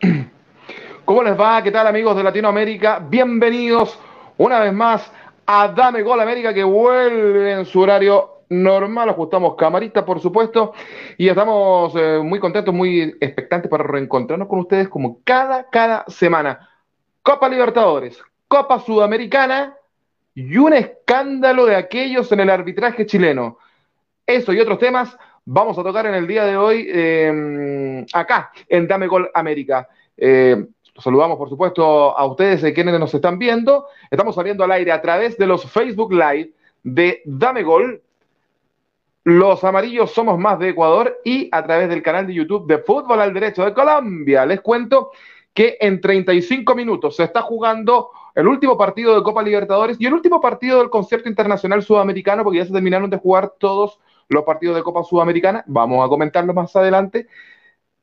¿Cómo les va? ¿Qué tal amigos de Latinoamérica? Bienvenidos una vez más a Dame Gol América que vuelve en su horario normal. Ajustamos camarita, por supuesto. Y estamos eh, muy contentos, muy expectantes para reencontrarnos con ustedes como cada, cada semana. Copa Libertadores, Copa Sudamericana y un escándalo de aquellos en el arbitraje chileno. Eso y otros temas vamos a tocar en el día de hoy eh, acá en Dame Gol América. Eh, saludamos, por supuesto, a ustedes, eh, quienes nos están viendo. Estamos saliendo al aire a través de los Facebook Live de Dame Gol. Los amarillos somos más de Ecuador y a través del canal de YouTube de Fútbol al Derecho de Colombia. Les cuento que en 35 minutos se está jugando el último partido de Copa Libertadores y el último partido del concierto internacional sudamericano, porque ya se terminaron de jugar todos los partidos de Copa Sudamericana. Vamos a comentarlo más adelante.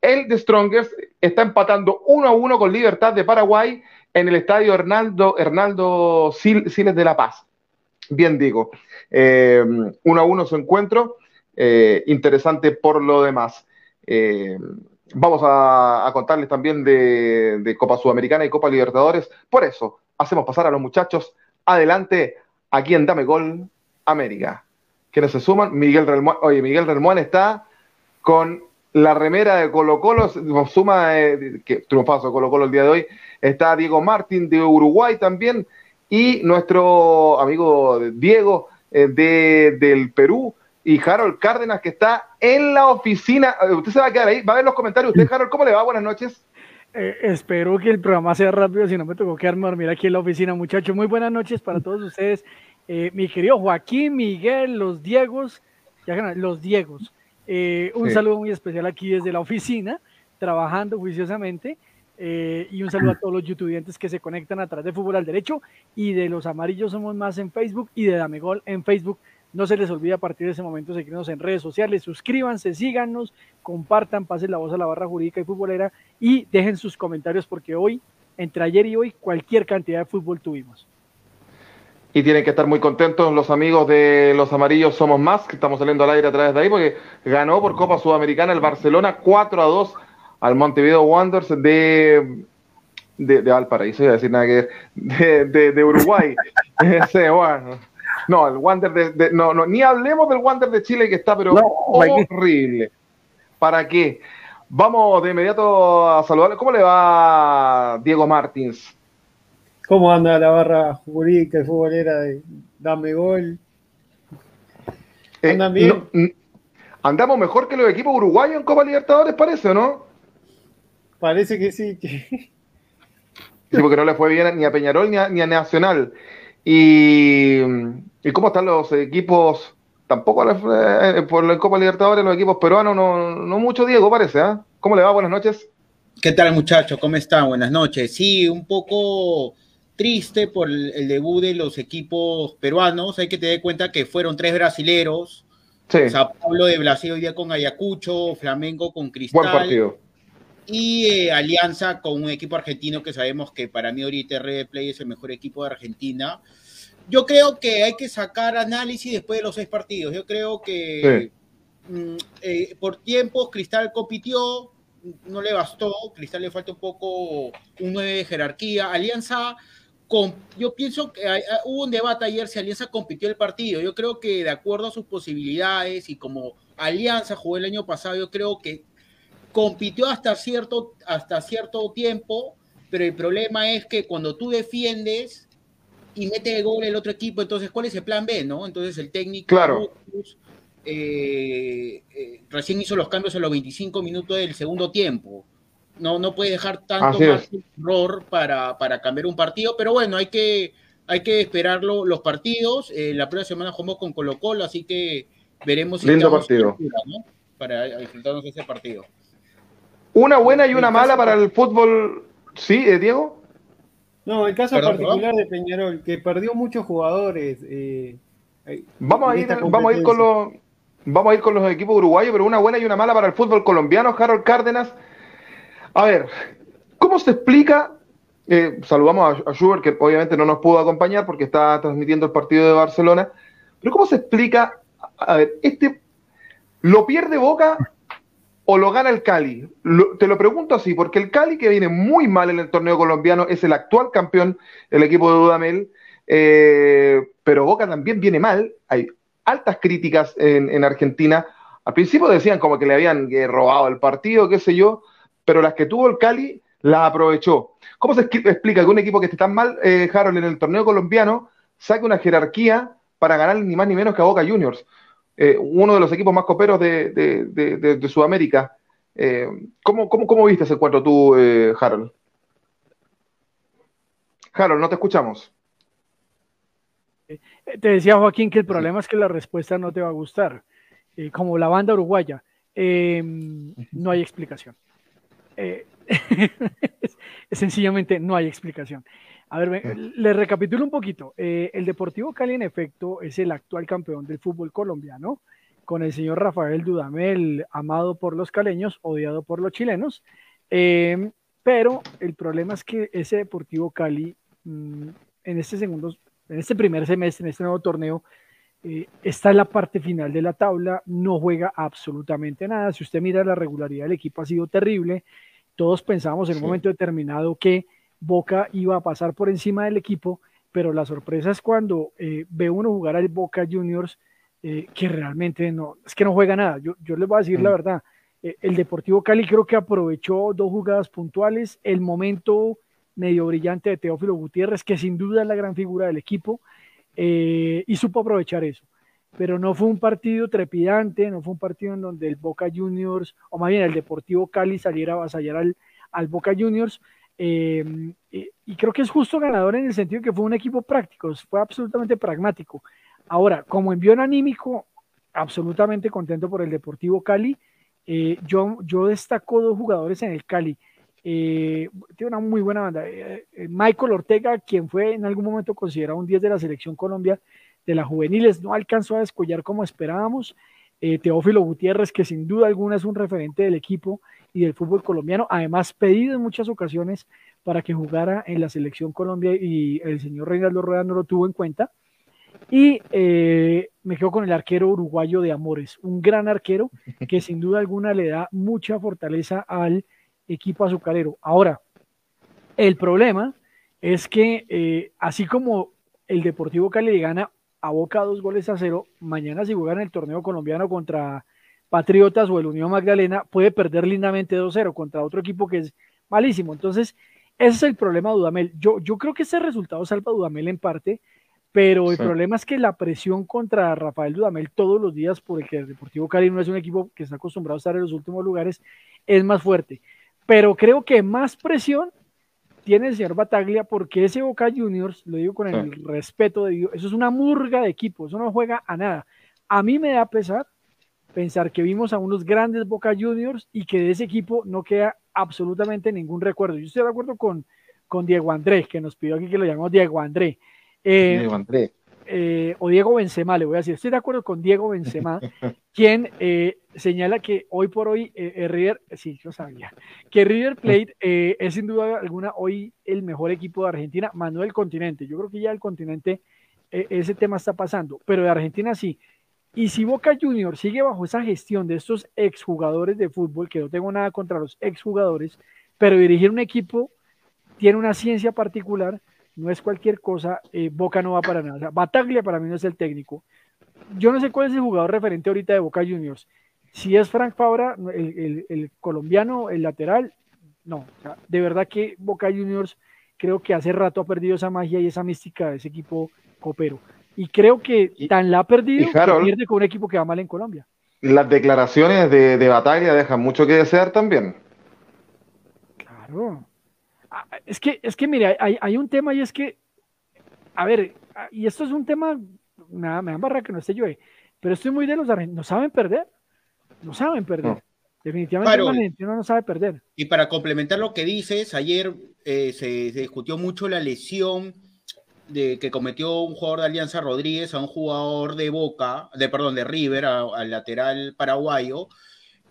El de Strongers está empatando 1 a 1 con Libertad de Paraguay en el estadio Hernaldo, Hernaldo Siles de La Paz. Bien digo, 1 eh, a 1 su encuentro, eh, interesante por lo demás. Eh, vamos a, contarles también de, de, Copa Sudamericana y Copa Libertadores. Por eso, hacemos pasar a los muchachos adelante aquí en Dame Gol América. Quienes se suman, Miguel Relmuán. Oye, Miguel Relmuán está con la remera de Colo Colo, suma eh, que triunfazo Colo Colo el día de hoy, está Diego Martín de Uruguay también y nuestro amigo Diego eh, de, del Perú y Harold Cárdenas que está en la oficina. Eh, usted se va a quedar ahí, va a ver los comentarios. Usted, Harold, ¿cómo le va? Buenas noches. espero que el programa sea rápido, si no me tocó quedarme a dormir aquí en la oficina, muchachos. Muy buenas noches para todos ustedes. Mi querido Joaquín, Miguel, los Diegos, ya, los Diegos. Eh, un saludo muy especial aquí desde la oficina, trabajando juiciosamente. Eh, y un saludo a todos los youtubers que se conectan a través de Fútbol al Derecho y de los amarillos somos más en Facebook y de Dame Gol en Facebook. No se les olvide a partir de ese momento seguirnos en redes sociales, suscríbanse, síganos, compartan, pasen la voz a la barra jurídica y futbolera y dejen sus comentarios porque hoy, entre ayer y hoy, cualquier cantidad de fútbol tuvimos y tienen que estar muy contentos los amigos de los amarillos Somos Más, que estamos saliendo al aire a través de ahí, porque ganó por Copa Sudamericana el Barcelona 4 a 2 al Montevideo Wanderers de, de, de Valparaíso, iba a decir nada que de, de, de Uruguay. Ese, bueno. No, el Wander de, no, no, ni hablemos del Wander de Chile que está, pero horrible. ¿Para qué? Vamos de inmediato a saludar. ¿Cómo le va Diego Martins? ¿Cómo anda la barra jurídica y futbolera de Dame Gol? Eh, ¿Andan bien? andamos mejor que los equipos uruguayos en Copa Libertadores, parece, ¿o no? Parece que sí. Sí, porque no le fue bien ni a Peñarol ni a, Nacional. Y, cómo están los equipos? Tampoco eh, por la Copa Libertadores, los equipos peruanos, no, no mucho, Diego, parece, ¿ah? ¿Cómo le va? Buenas noches. ¿Qué tal, muchachos? ¿Cómo están? Buenas noches. Sí, un poco triste por el, debut de los equipos peruanos. Hay que tener en cuenta que fueron tres brasileros. Sí. Sao Paulo de Brasil hoy día con Ayacucho, Flamengo con Cristal. Buen partido. Y eh, Alianza con un equipo argentino que sabemos que para mí ahorita Red Play es el mejor equipo de Argentina. Yo creo que hay que sacar análisis después de los seis partidos. Yo creo que mm, eh, por tiempos Cristal compitió, no le bastó, Cristal le falta un poco un 9 de jerarquía. Alianza yo pienso que hubo un debate ayer si Alianza compitió el partido. Yo creo que de acuerdo a sus posibilidades y como Alianza jugó el año pasado, yo creo que compitió hasta cierto, hasta cierto tiempo, pero el problema es que cuando tú defiendes y mete el gol el otro equipo, entonces ¿cuál es el plan B? ¿no? Entonces el técnico claro. Eh, eh, recién hizo los cambios en los 25 minutos del segundo tiempo no, no puede dejar tanto más error para, para, cambiar un partido, pero bueno, hay que, hay que esperar los partidos. Eh, la próxima semana jugamos con Colo Colo, así que veremos si Lindo partido. para disfrutarnos ese partido. Una buena y una mala para el fútbol, ¿sí, eh, Diego? No, el caso particular de Peñarol, que perdió muchos jugadores. Eh, vamos, a ir, vamos a ir con los vamos a ir con los equipos uruguayos, pero una buena y una mala para el fútbol colombiano. Harold Cárdenas a ver, ¿cómo se explica? Eh, saludamos a, Schubert, que obviamente no nos pudo acompañar porque está transmitiendo el partido de Barcelona. Pero ¿cómo se explica? A ver, este lo pierde Boca o lo gana el Cali? te lo pregunto así, porque el Cali que viene muy mal en el torneo colombiano es el actual campeón del equipo de Dudamel, eh, pero Boca también viene mal, hay altas críticas en, Argentina. Al principio decían como que le habían eh, robado el partido, qué sé yo, pero las que tuvo el Cali las aprovechó. ¿Cómo se explica que un equipo que esté tan mal, eh, Harold, en el torneo colombiano, saque una jerarquía para ganar ni más ni menos que a Boca Juniors? Eh, uno de los equipos más coperos de, Sudamérica. Eh, ¿cómo, viste ese encuentro tú, eh, Harold? Harold, no te escuchamos. Te decía Joaquín que el problema es que la respuesta no te va a gustar. como la banda uruguaya, no hay explicación. sencillamente no hay explicación. A ver, le recapitulo un poquito. Eh, el Deportivo Cali, en efecto, es el actual campeón del fútbol colombiano, con el señor Rafael Dudamel, amado por los caleños, odiado por los chilenos. Em, pero el problema es que ese Deportivo Cali, mm, en este segundo, en este primer semestre, en este nuevo torneo, eh, está en la parte final de la tabla, no juega absolutamente nada. Si usted mira la regularidad del equipo, ha sido terrible. Todos pensábamos en un momento determinado que Boca iba a pasar por encima del equipo, pero la sorpresa es cuando eh, ve uno jugar al Boca Juniors, eh, que realmente no, es que no juega nada. Yo, yo les voy a decir la mm. verdad. Eh, el Deportivo Cali creo que aprovechó dos jugadas puntuales, el momento medio brillante de Teófilo Gutiérrez, que sin duda es la gran figura del equipo, y supo aprovechar eso. Pero no fue un partido trepidante, no fue un partido en donde el Boca Juniors, o más bien el Deportivo Cali saliera a avasallar al, al Boca Juniors, Em, y, creo que es justo ganador en el sentido que fue un equipo práctico, fue absolutamente pragmático. Ahora, como envío anímico, absolutamente contento por el Deportivo Cali. Eh, yo, yo destaco dos jugadores en el Cali. Eh, tiene una muy buena banda. Eh, Michael Ortega, quien fue en algún momento considerado un 10 de la selección Colombia de las juveniles, no alcanzó a descollar como esperábamos. Teófilo Gutiérrez, que sin duda alguna es un referente del equipo y del fútbol colombiano, además pedido en muchas ocasiones para que jugara en la selección Colombia y el señor Reinaldo Rueda no lo tuvo en cuenta. Y eh, me quedo con el arquero uruguayo de Amores, un gran arquero que sin duda alguna le da mucha fortaleza al equipo azucarero. Ahora, el problema es que eh, así como el Deportivo Cali le gana a Boca dos goles a cero, mañana si juegan el torneo colombiano contra Patriotas o el Unión Magdalena puede perder lindamente 2-0 contra otro equipo que es malísimo. Entonces, ese es el problema de Dudamel. Yo, yo creo que ese resultado salva a Dudamel en parte, pero el problema es que la presión contra Rafael Dudamel todos los días, por el que el Deportivo Cali no es un equipo que está acostumbrado a estar en los últimos lugares, es más fuerte. Pero creo que más presión tiene el señor Bataglia porque ese Boca Juniors, lo digo con el respeto de Dios, eso es una murga de equipo, eso no juega a nada. A mí me da pesar pensar que vimos a unos grandes Boca Juniors y que de ese equipo no queda absolutamente ningún recuerdo. Yo estoy de acuerdo con, con Diego Andrés, que nos pidió aquí que lo llamemos Diego Andrés. Eh, Diego Andrés. Eh, o Diego Benzema, le voy a decir. Estoy de acuerdo con Diego Benzema, quien eh, señala que hoy por hoy River, sí, yo sabía, que River Plate es sin duda alguna hoy el mejor equipo de Argentina, más no del continente. Yo creo que ya el continente ese tema está pasando, pero de Argentina sí. Y si Boca Juniors sigue bajo esa gestión de estos exjugadores de fútbol, que no tengo nada contra los exjugadores, pero dirigir un equipo tiene una ciencia particular, no es cualquier cosa, eh, Boca no va para nada. Bataglia para mí no es el técnico. Yo no sé cuál es el jugador referente ahorita de Boca Juniors. Si es Frank Fabra, el, colombiano, el lateral, no. de verdad que Boca Juniors creo que hace rato ha perdido esa magia y esa mística de ese equipo copero. Y creo que tan la ha perdido que pierde con un equipo que va mal en Colombia. Las declaraciones de, de batalla dejan mucho que desear también. Claro. Es que, es que mire, hay, un tema y es que, a ver, y esto es un tema, me, me barra que no esté yo, pero estoy muy de los argentinos, no saben perder, no saben perder. Definitivamente el argentino no sabe perder. Y para complementar lo que dices, ayer eh, se, se, discutió mucho la lesión de que cometió un jugador de Alianza Rodríguez a un jugador de Boca, de perdón, de River, al lateral paraguayo.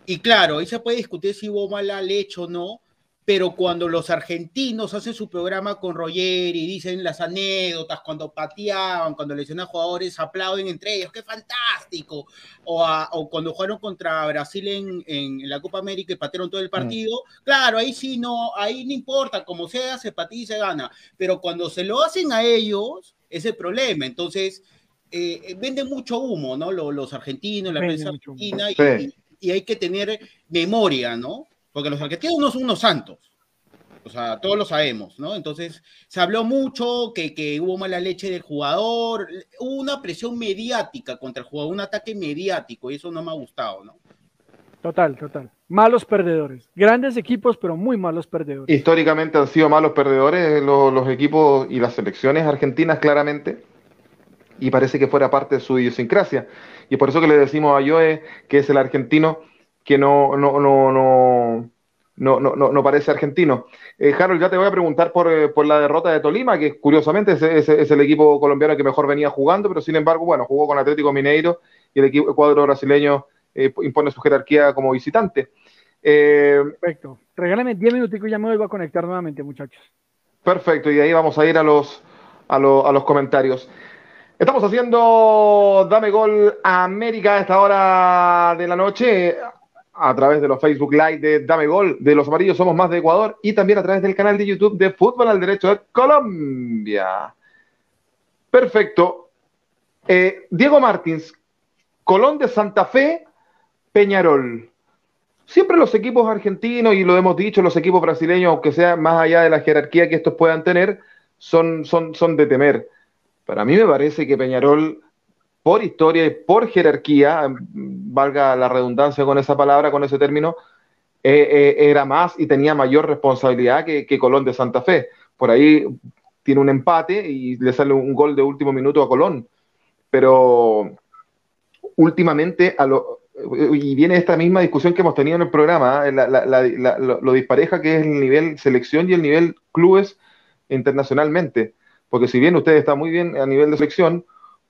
Y claro, ahí se puede discutir si hubo mala leche o no, pero cuando los argentinos hacen su programa con Roger y dicen las anécdotas, cuando pateaban, cuando lesionan jugadores, aplauden entre ellos, ¡qué fantástico! O, cuando jugaron contra Brasil en, la Copa América y patearon todo el mm. partido, claro, ahí sí no, ahí no importa, como sea, se patea y se gana, pero cuando se lo hacen a ellos, es el problema, entonces... Eh, venden mucho humo, ¿no? Los, argentinos, la prensa argentina, y hay que tener memoria, ¿no? Porque los argentinos no son unos santos. O sea, todos lo sabemos, ¿no? Entonces, se habló mucho que, que, hubo mala leche del jugador, hubo una presión mediática contra el jugador, un ataque mediático, y eso no me ha gustado, ¿no? Total, total. Malos perdedores. Grandes equipos, pero muy malos perdedores. Históricamente han sido malos perdedores los, los equipos y las selecciones argentinas, claramente. Y parece que fuera parte de su idiosincrasia. Y por eso que le decimos a Joe que es el argentino que no, no, no, no, no, no, no parece argentino. Eh, Harold, ya te voy a preguntar por, eh, por, la derrota de Tolima, que curiosamente es, es, el equipo colombiano que mejor venía jugando, pero sin embargo, bueno, jugó con Atlético Mineiro y el equipo cuadro brasileño eh, impone su jerarquía como visitante. perfecto. Regálame 10 minuticos y ya me vuelvo a conectar nuevamente, muchachos. Perfecto, y ahí vamos a ir a los, a, a los comentarios. Estamos haciendo Dame Gol América a esta hora de la noche a través de los Facebook Live de Dame Gol, de Los Amarillos Somos Más de Ecuador y también a través del canal de YouTube de Fútbol al Derecho de Colombia. Perfecto. Eh, Diego Martins, Colón de Santa Fe, Peñarol. Siempre los equipos argentinos, y lo hemos dicho, los equipos brasileños, aunque sea más allá de la jerarquía que estos puedan tener, son, son, son de temer. Para mí me parece que Peñarol por historia y por jerarquía, valga la redundancia con esa palabra, con ese término, eh, eh, era más y tenía mayor responsabilidad que, Colón de Santa Fe. Por ahí tiene un empate y le sale un gol de último minuto a Colón. Pero últimamente, lo, y viene esta misma discusión que hemos tenido en el programa, ¿eh? lo, dispareja que es el nivel selección y el nivel clubes internacionalmente. Porque si bien usted está muy bien a nivel de selección,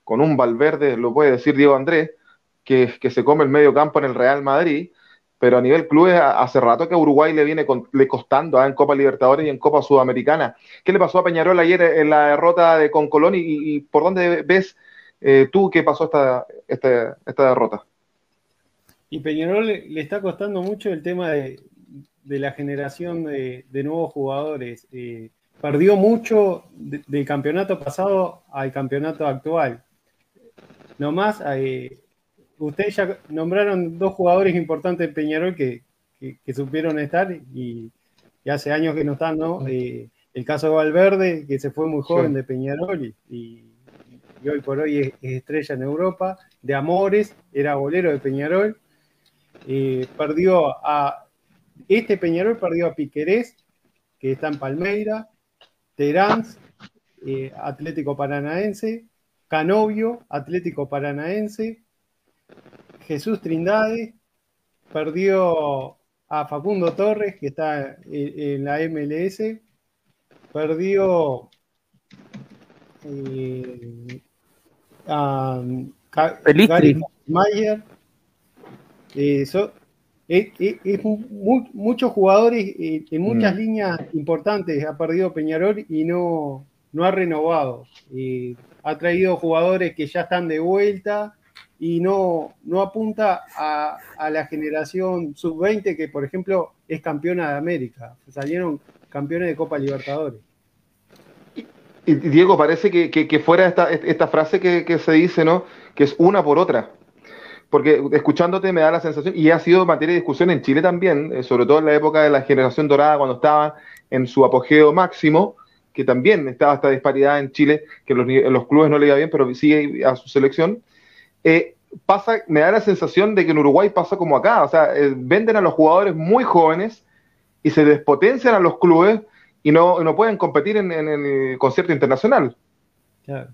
con un Valverde, lo puede decir Diego Andrés, que, se come el medio campo en el Real Madrid, pero a nivel clubes hace rato que a Uruguay le viene le costando ¿ah? en Copa Libertadores y en Copa Sudamericana. ¿Qué le pasó a Peñarol ayer en la derrota de con Colón y, por dónde ves eh, tú qué pasó esta, esta, esta derrota? Y Peñarol le, está costando mucho el tema de, la generación de, nuevos jugadores. Eh, perdió mucho del campeonato pasado al campeonato actual. Nomás, eh, ustedes ya nombraron dos jugadores importantes de Peñarol que, supieron estar y, hace años que no están, ¿no? Eh, el caso de Valverde, que se fue muy joven de Peñarol y, hoy por hoy es, estrella en Europa. De Amores, era bolero de Peñarol. Eh, perdió a. Este Peñarol perdió a Piquerés, que está en Palmeira. Terán, Atlético Paranaense. Canovio, Atlético Paranaense, Jesús Trindade, perdió a Facundo Torres, que está en, la MLS, perdió eh, a Gary Mayer. Eh, es, muchos jugadores eh, en muchas mm. líneas importantes ha perdido Peñarol y no, no ha renovado ha traído jugadores que ya están de vuelta y no, no apunta a, la generación sub-20 que, por ejemplo, es campeona de América. Salieron campeones de Copa Libertadores. Y, Diego, parece que, fuera esta, esta frase que, se dice, ¿no? Que es una por otra. Porque escuchándote me da la sensación, y ha sido materia de discusión en Chile también, eh, sobre todo en la época de la generación dorada, cuando estaba en su apogeo máximo, que también estaba esta disparidad en Chile, que los, los clubes no le iba bien, pero sigue a su selección. Eh, pasa, me da la sensación de que en Uruguay pasa como acá, o sea, eh, venden a los jugadores muy jóvenes y se despotencian a los clubes y no, no pueden competir en, el concierto internacional. Claro.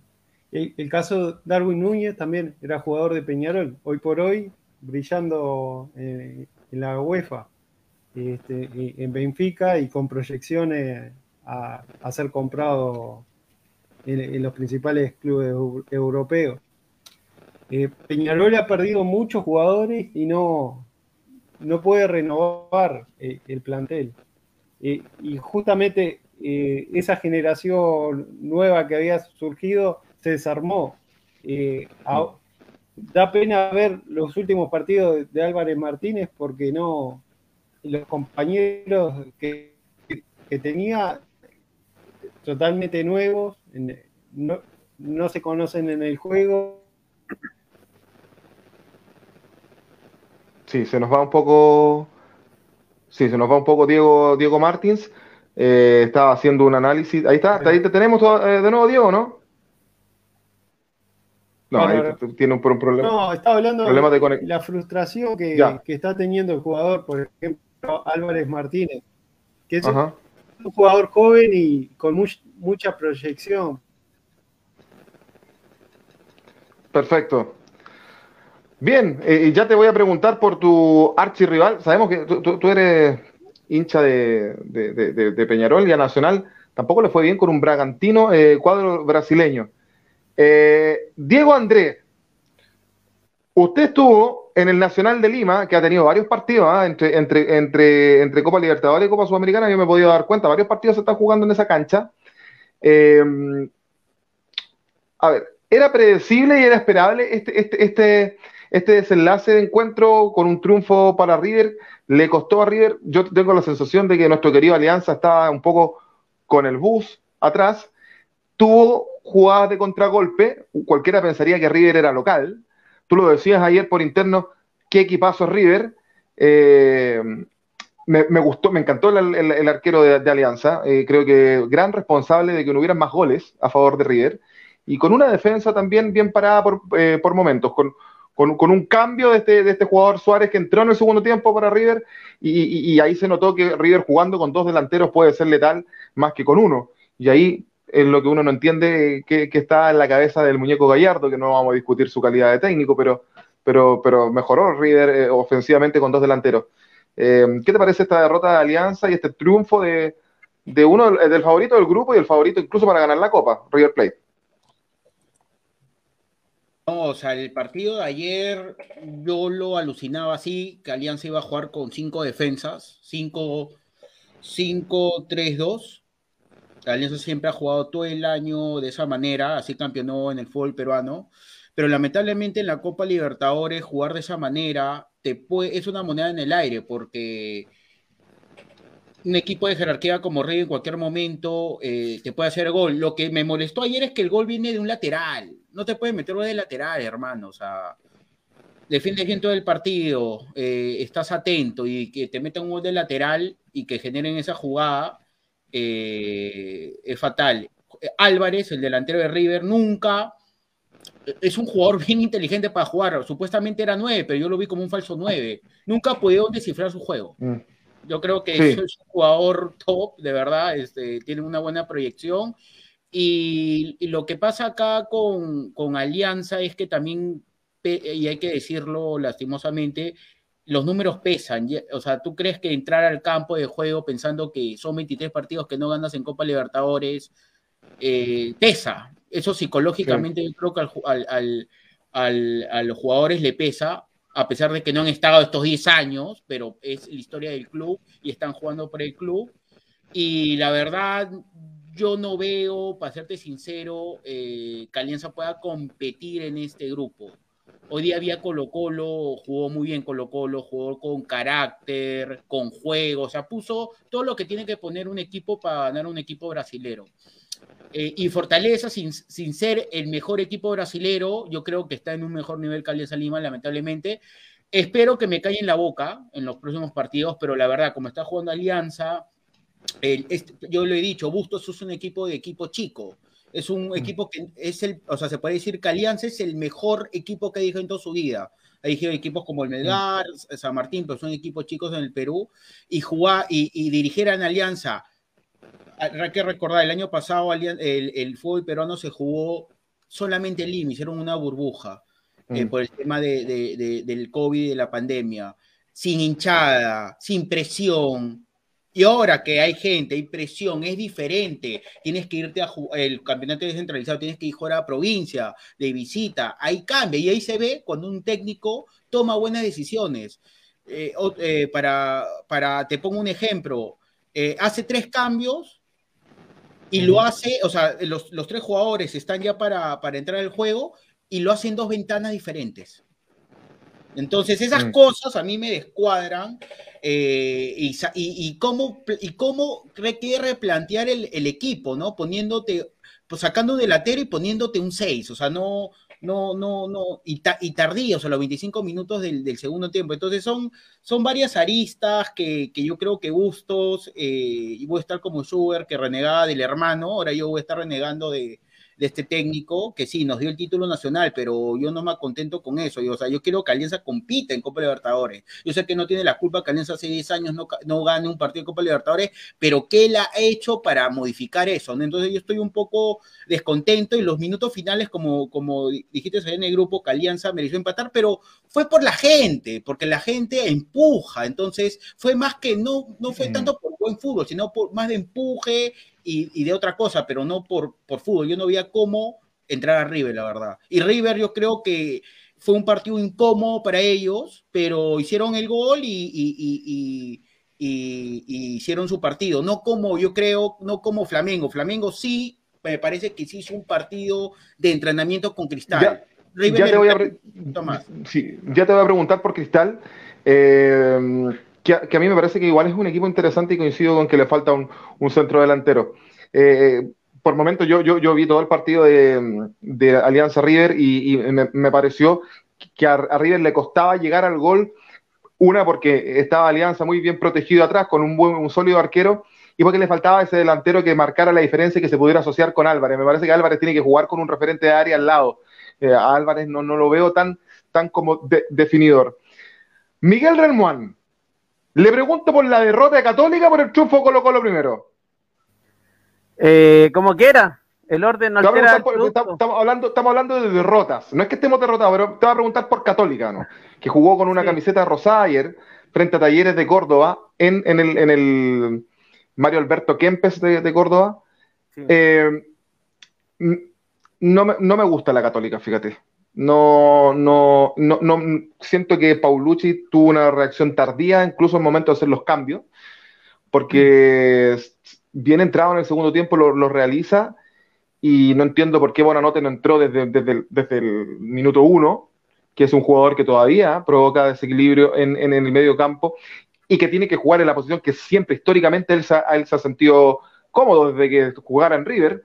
El, caso de Darwin Núñez también era jugador de Peñarol, hoy por hoy brillando en, la UEFA, este, en Benfica y con proyecciones a, ser comprado en, los principales clubes europeos. Eh, Peñarol ha perdido muchos jugadores y no, no puede renovar eh, el plantel. y justamente esa generación nueva que había surgido se desarmó. da pena ver los últimos partidos de Álvarez Martínez porque no los compañeros que, que tenía totalmente nuevos, no, no se conocen en el juego. Sí, se nos va un poco. Sí, se nos va un poco Diego, Diego Martins. Eh, estaba haciendo un análisis. Ahí está, ahí te tenemos eh, de nuevo, Diego, ¿no? No, ahí tiene un, problema. No, estaba hablando de, la frustración que, está teniendo el jugador, por ejemplo, Álvarez Martínez, que es un jugador joven y con mucha proyección. Perfecto. Bien, eh, ya te voy a preguntar por tu archirrival. Sabemos que tú, eres hincha de, Peñarol y Nacional. Tampoco le fue bien con un Bragantino eh, cuadro brasileño. Eh, Diego Andrés, usted estuvo en el Nacional de Lima, que ha tenido varios partidos ¿ah? entre, entre, entre, entre Copa Libertadores y Copa Sudamericana. Yo me he podido dar cuenta, varios partidos se están jugando en esa cancha. a ver, era predecible y era esperable este, este, este, este desenlace de encuentro con un triunfo para River. Le costó a River, yo tengo la sensación de que nuestro querido Alianza estaba un poco con el bus atrás. Tuvo jugadas de contragolpe, cualquiera pensaría que River era local. Tú lo decías ayer por interno, qué equipazo River. Eh, me, gustó, me encantó el, arquero de, Alianza. Eh, creo que gran responsable de que no hubieran más goles a favor de River y con una defensa también bien parada por, eh, momentos, con, con, un cambio de este, de este jugador Suárez que entró en el segundo tiempo para River y, ahí se notó que River jugando con dos delanteros puede ser letal más que con uno. Y ahí es lo que uno no entiende que, que está en la cabeza del muñeco Gallardo, que no vamos a discutir su calidad de técnico, pero, pero, pero mejoró River eh, ofensivamente con dos delanteros. Eh, ¿Qué te parece esta derrota de Alianza y este triunfo de, de uno del favorito del grupo y el favorito incluso para ganar la Copa, River Plate? No, o sea, el partido de ayer yo lo alucinaba así, que Alianza iba a jugar con cinco defensas, 5-3-2. Alianza siempre ha jugado todo el año de esa manera, así campeonó en el fútbol peruano. Pero lamentablemente en la Copa Libertadores jugar de esa manera te puede, es una moneda en el aire, porque un equipo de jerarquía como Rey en cualquier momento eh, te puede hacer gol. Lo que me molestó ayer es que el gol viene de un lateral. No te puedes meter de lateral, hermano. O sea, defiendes bien todo el partido, eh, estás atento y que te metan un gol de lateral y que generen esa jugada eh, es fatal. Álvarez, el delantero de River, nunca es un jugador bien inteligente para jugar. Supuestamente era nueve, pero yo lo vi como un falso nueve. Nunca ha podido descifrar su juego. Mm. Yo creo que es un jugador top, de verdad, este, tiene una buena proyección. Y, lo que pasa acá con, con, Alianza es que también, y hay que decirlo lastimosamente, los números pesan. O sea, ¿tú crees que entrar al campo de juego pensando que son 23 partidos que no ganas en Copa Libertadores eh, pesa? Eso psicológicamente yo creo que al, al, al, a los jugadores le pesa a pesar de que no han estado estos 10 años, pero es la historia del club y están jugando por el club. Y la verdad, yo no veo, para serte sincero, eh, que Alianza pueda competir en este grupo. Hoy día había Colo Colo, jugó muy bien Colo Colo, jugó con carácter, con juego, o sea, puso todo lo que tiene que poner un equipo para ganar un equipo brasilero. Eh, y Fortaleza, sin, sin, ser el mejor equipo brasilero, yo creo que está en un mejor nivel que Alianza Lima, lamentablemente. Espero que me calle en la boca en los próximos partidos, pero la verdad, como está jugando Alianza, este, yo lo he dicho, Bustos es un equipo de equipo chico. Es un mm. equipo que es el, o sea, se puede decir que Alianza es el mejor equipo que ha dirigido en toda su vida. Ha dirigido equipos como el mm. Melgar, San Martín, pero son equipos chicos en el Perú. Y jugar y, y dirigir en Alianza hay que recordar, el año pasado el, el, fútbol peruano se jugó solamente en Lima, hicieron una burbuja eh, mm. por el tema de, del COVID y de la pandemia, sin hinchada, sin presión. Y ahora que hay gente, hay presión, es diferente. Tienes que irte a el campeonato descentralizado, tienes que ir a la provincia de visita. Ahí cambia y ahí se ve cuando un técnico toma buenas decisiones. Eh, eh, para, para, te pongo un ejemplo, eh, hace tres cambios y lo hace, o sea, los, tres jugadores están ya para, para entrar al juego y lo hacen dos ventanas diferentes. Entonces, esas mm. cosas a mí me descuadran eh, y, y, cómo, y cómo quiere replantear el, el, equipo, ¿no? Poniéndote, pues sacando un delatero y poniéndote un 6, o sea, no, no, no, no, y, y tardíos, a los 25 minutos del, del, segundo tiempo. Entonces son, son varias aristas que, que yo creo que gustos, eh, y voy a estar como Schubert, que renegaba del hermano, ahora yo voy a estar renegando de, de este técnico, que sí, nos dio el título nacional, pero yo no me contento con eso. Yo, o sea, yo quiero que Alianza compita en Copa Libertadores. Yo sé que no tiene la culpa que Alianza hace 10 años no, no gane un partido de Copa Libertadores, pero ¿qué él ha hecho para modificar eso? Entonces yo estoy un poco descontento y los minutos finales, como, como dijiste en el grupo, que Alianza mereció empatar, pero fue por la gente, porque la gente empuja. Entonces fue más que, no, no fue tanto por buen fútbol, sino por más de empuje y, de otra cosa, pero no por, por fútbol. Yo no veía cómo entrar a River, la verdad. Y River yo creo que fue un partido incómodo para ellos, pero hicieron el gol y, y, hicieron su partido. No como, yo creo, no como Flamengo. Flamengo sí, me parece que sí hizo un partido de entrenamiento con Cristal. Ya, te, voy a sí, ya te voy a preguntar por Cristal. Eh, que, a mí me parece que igual es un equipo interesante y coincido con que le falta un, centro delantero. Eh, por momentos yo, yo, vi todo el partido de, Alianza River y, me, pareció que a, River le costaba llegar al gol, una porque estaba Alianza muy bien protegido atrás con un buen, un sólido arquero y porque le faltaba ese delantero que marcara la diferencia y que se pudiera asociar con Álvarez. Me parece que Álvarez tiene que jugar con un referente de área al lado. Eh, a Álvarez no, no lo veo tan, tan como definidor. Miguel Renmuán, le pregunto por la derrota de Católica por el triunfo Colo Colo primero. Eh, como quiera, el orden no altera estamos, hablando, estamos hablando de derrotas. No es que estemos derrotados, pero te voy a preguntar por Católica, ¿no? Que jugó con una camiseta rosada ayer frente a Talleres de Córdoba en, el, Mario Alberto Kempes de, Córdoba. Eh, no, no me gusta la Católica, fíjate. No, no, no, no, siento que Paulucci tuvo una reacción tardía, incluso el momento de hacer los cambios, porque bien entrado en el segundo tiempo lo, realiza y no entiendo por qué Bonanote no entró desde, desde, el, minuto uno, que es un jugador que todavía provoca desequilibrio en, en, el medio campo y que tiene que jugar en la posición que siempre históricamente él él se ha sentido cómodo desde que jugara en River,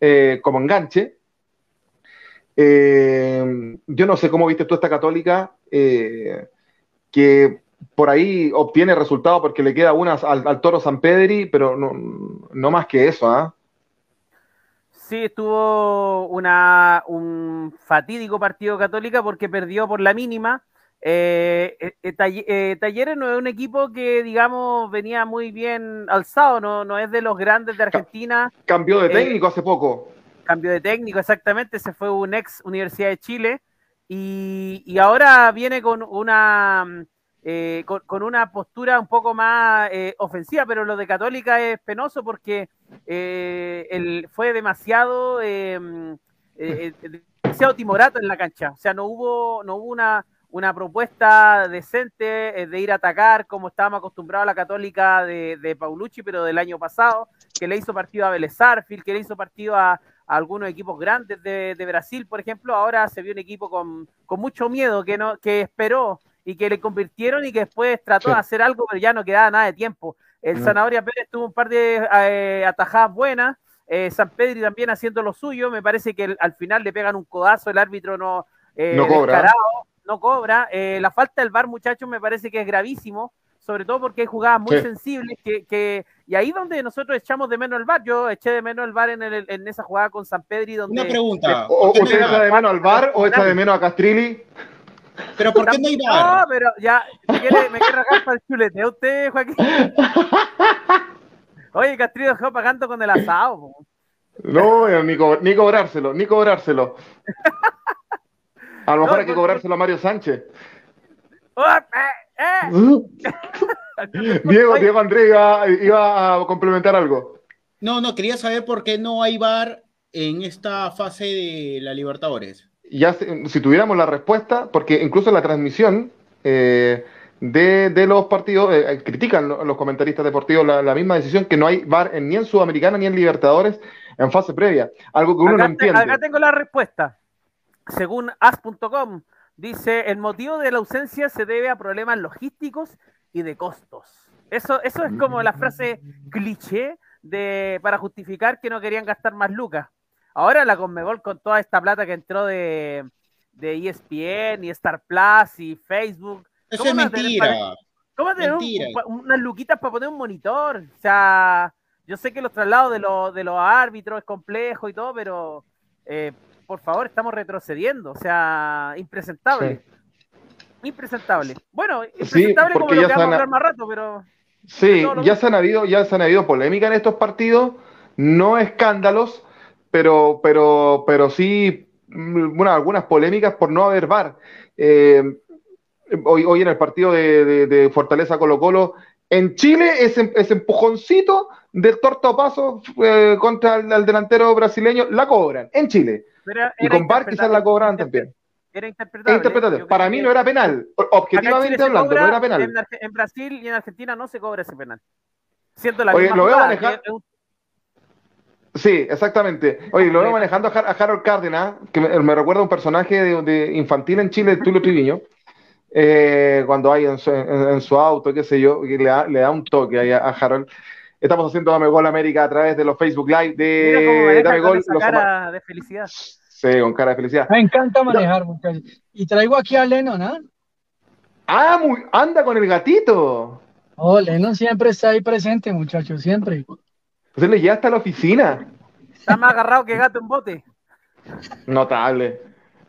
eh, como enganche eh, yo no sé cómo viste tú esta católica eh, que por ahí obtiene resultados porque le queda unas al, toro San Pedri, pero no, más que eso, ¿ah? Sí, estuvo una, un fatídico partido católica porque perdió por la mínima. Eh, Talleres no es un equipo que, digamos, venía muy bien alzado, no, no es de los grandes de Argentina. Cambió de técnico hace poco cambio de técnico, exactamente, se fue un ex Universidad de Chile y, ahora viene con una, eh, con, una postura un poco más eh, ofensiva, pero lo de Católica es penoso porque eh, fue demasiado, demasiado timorato en la cancha, o sea, no hubo, no hubo una, una propuesta decente de ir a atacar como estábamos acostumbrados a la Católica de, Paulucci, pero del año pasado, que le hizo partido a Vélez que le hizo partido a, algunos equipos grandes de, Brasil, por ejemplo, ahora se vio un equipo con, mucho miedo que no que esperó y que le convirtieron y que después trató de hacer algo, pero ya no quedaba nada de tiempo. El Zanahoria Pérez tuvo un par de eh, atajadas buenas, eh, San Pedro también haciendo lo suyo, me parece que al final le pegan un codazo, el árbitro no, eh, no cobra. no cobra. la falta del bar, muchachos, me parece que es gravísimo sobre todo porque hay jugadas muy sensibles que, y ahí donde nosotros echamos de menos el bar, yo eché de menos el bar en, en esa jugada con San Pedri donde... Una pregunta. ¿O, ¿Usted echa de menos al bar o echa de menos a Castrilli? ¿Pero por qué no hay bar? No, pero ya, me quiere, me quiere rajar para el chulete. ¿A usted, Joaquín? Oye, Castrilli dejó pagando con el asado. No, ni, ni cobrárselo, ni cobrárselo. A lo mejor hay que cobrárselo a Mario Sánchez. Oh, eh. Diego, Diego Andrés iba, a complementar algo. No, no, quería saber por qué no hay VAR en esta fase de la Libertadores. Ya si, tuviéramos la respuesta, porque incluso en la transmisión, eh, de, los partidos, eh, eh, critican los comentaristas deportivos la, misma decisión que no hay VAR ni en Sudamericana ni en Libertadores en fase previa, algo que uno no entiende. Acá tengo la respuesta. Según as.com, dice, el motivo de la ausencia se debe a problemas logísticos y de costos. Eso, eso es como la frase cliché de, para justificar que no querían gastar más lucas. Ahora la Conmebol con toda esta plata que entró de, de ESPN y Star Plus y Facebook. Eso es mentira. ¿Cómo tener unas luquitas para poner un monitor? O sea, yo sé que los traslados de, los, de los árbitros es complejo y todo, pero eh, por favor, estamos retrocediendo. O sea, impresentable. Impresentable. Bueno, impresentable como lo que vamos a hablar más rato, pero. Sí, ya se, han habido, ya se han habido polémica en estos partidos, no escándalos, pero, pero, pero sí, bueno, algunas polémicas por no haber VAR. Eh, hoy, hoy en el partido de, Fortaleza Colo Colo, en Chile ese, ese empujoncito del torto paso eh, contra el, delantero brasileño la cobran, en Chile. Y con VAR quizás la cobran también. Era interpretable. Para mí no era penal. Objetivamente hablando, no era penal. En, Brasil y en Argentina no se cobra ese penal. Siento la Oye, lo veo manejar. Sí, exactamente. Oye, lo veo manejando a, Harold Cárdenas, que me, recuerda a un personaje de, infantil en Chile, Tulio Triviño, eh, cuando hay en su, auto, qué sé yo, y le da, un toque a, Harold. Estamos haciendo Dame Gol América a través de los Facebook Live de Dame Gol. cara de felicidad. Sí, con cara de felicidad. Me encanta manejar, muchachos. Y traigo aquí a Lennon, ¿ah? Ah, muy, anda con el gatito. Oh, Lennon siempre está ahí presente, muchachos, siempre. Pues él ya está a la oficina. Está más agarrado que gato en bote. Notable.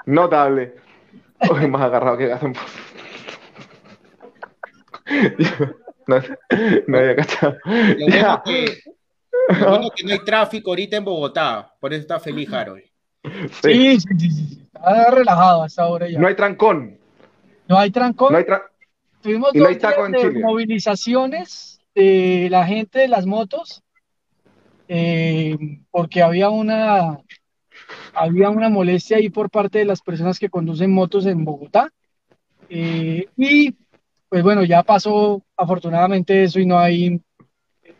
Notable. más agarrado que gato en bote. No, no había cachado. Lo bueno que no hay tráfico ahorita en Bogotá, por eso está feliz Harold. Sí, sí, sí, sí, Está relajado hasta ahora ya. No hay trancón. No hay trancón. No hay Tuvimos dos de movilizaciones de la gente de las motos eh, porque había una había una molestia ahí por parte de las personas que conducen motos en Bogotá. Eh, y pues bueno, ya pasó afortunadamente eso y no hay,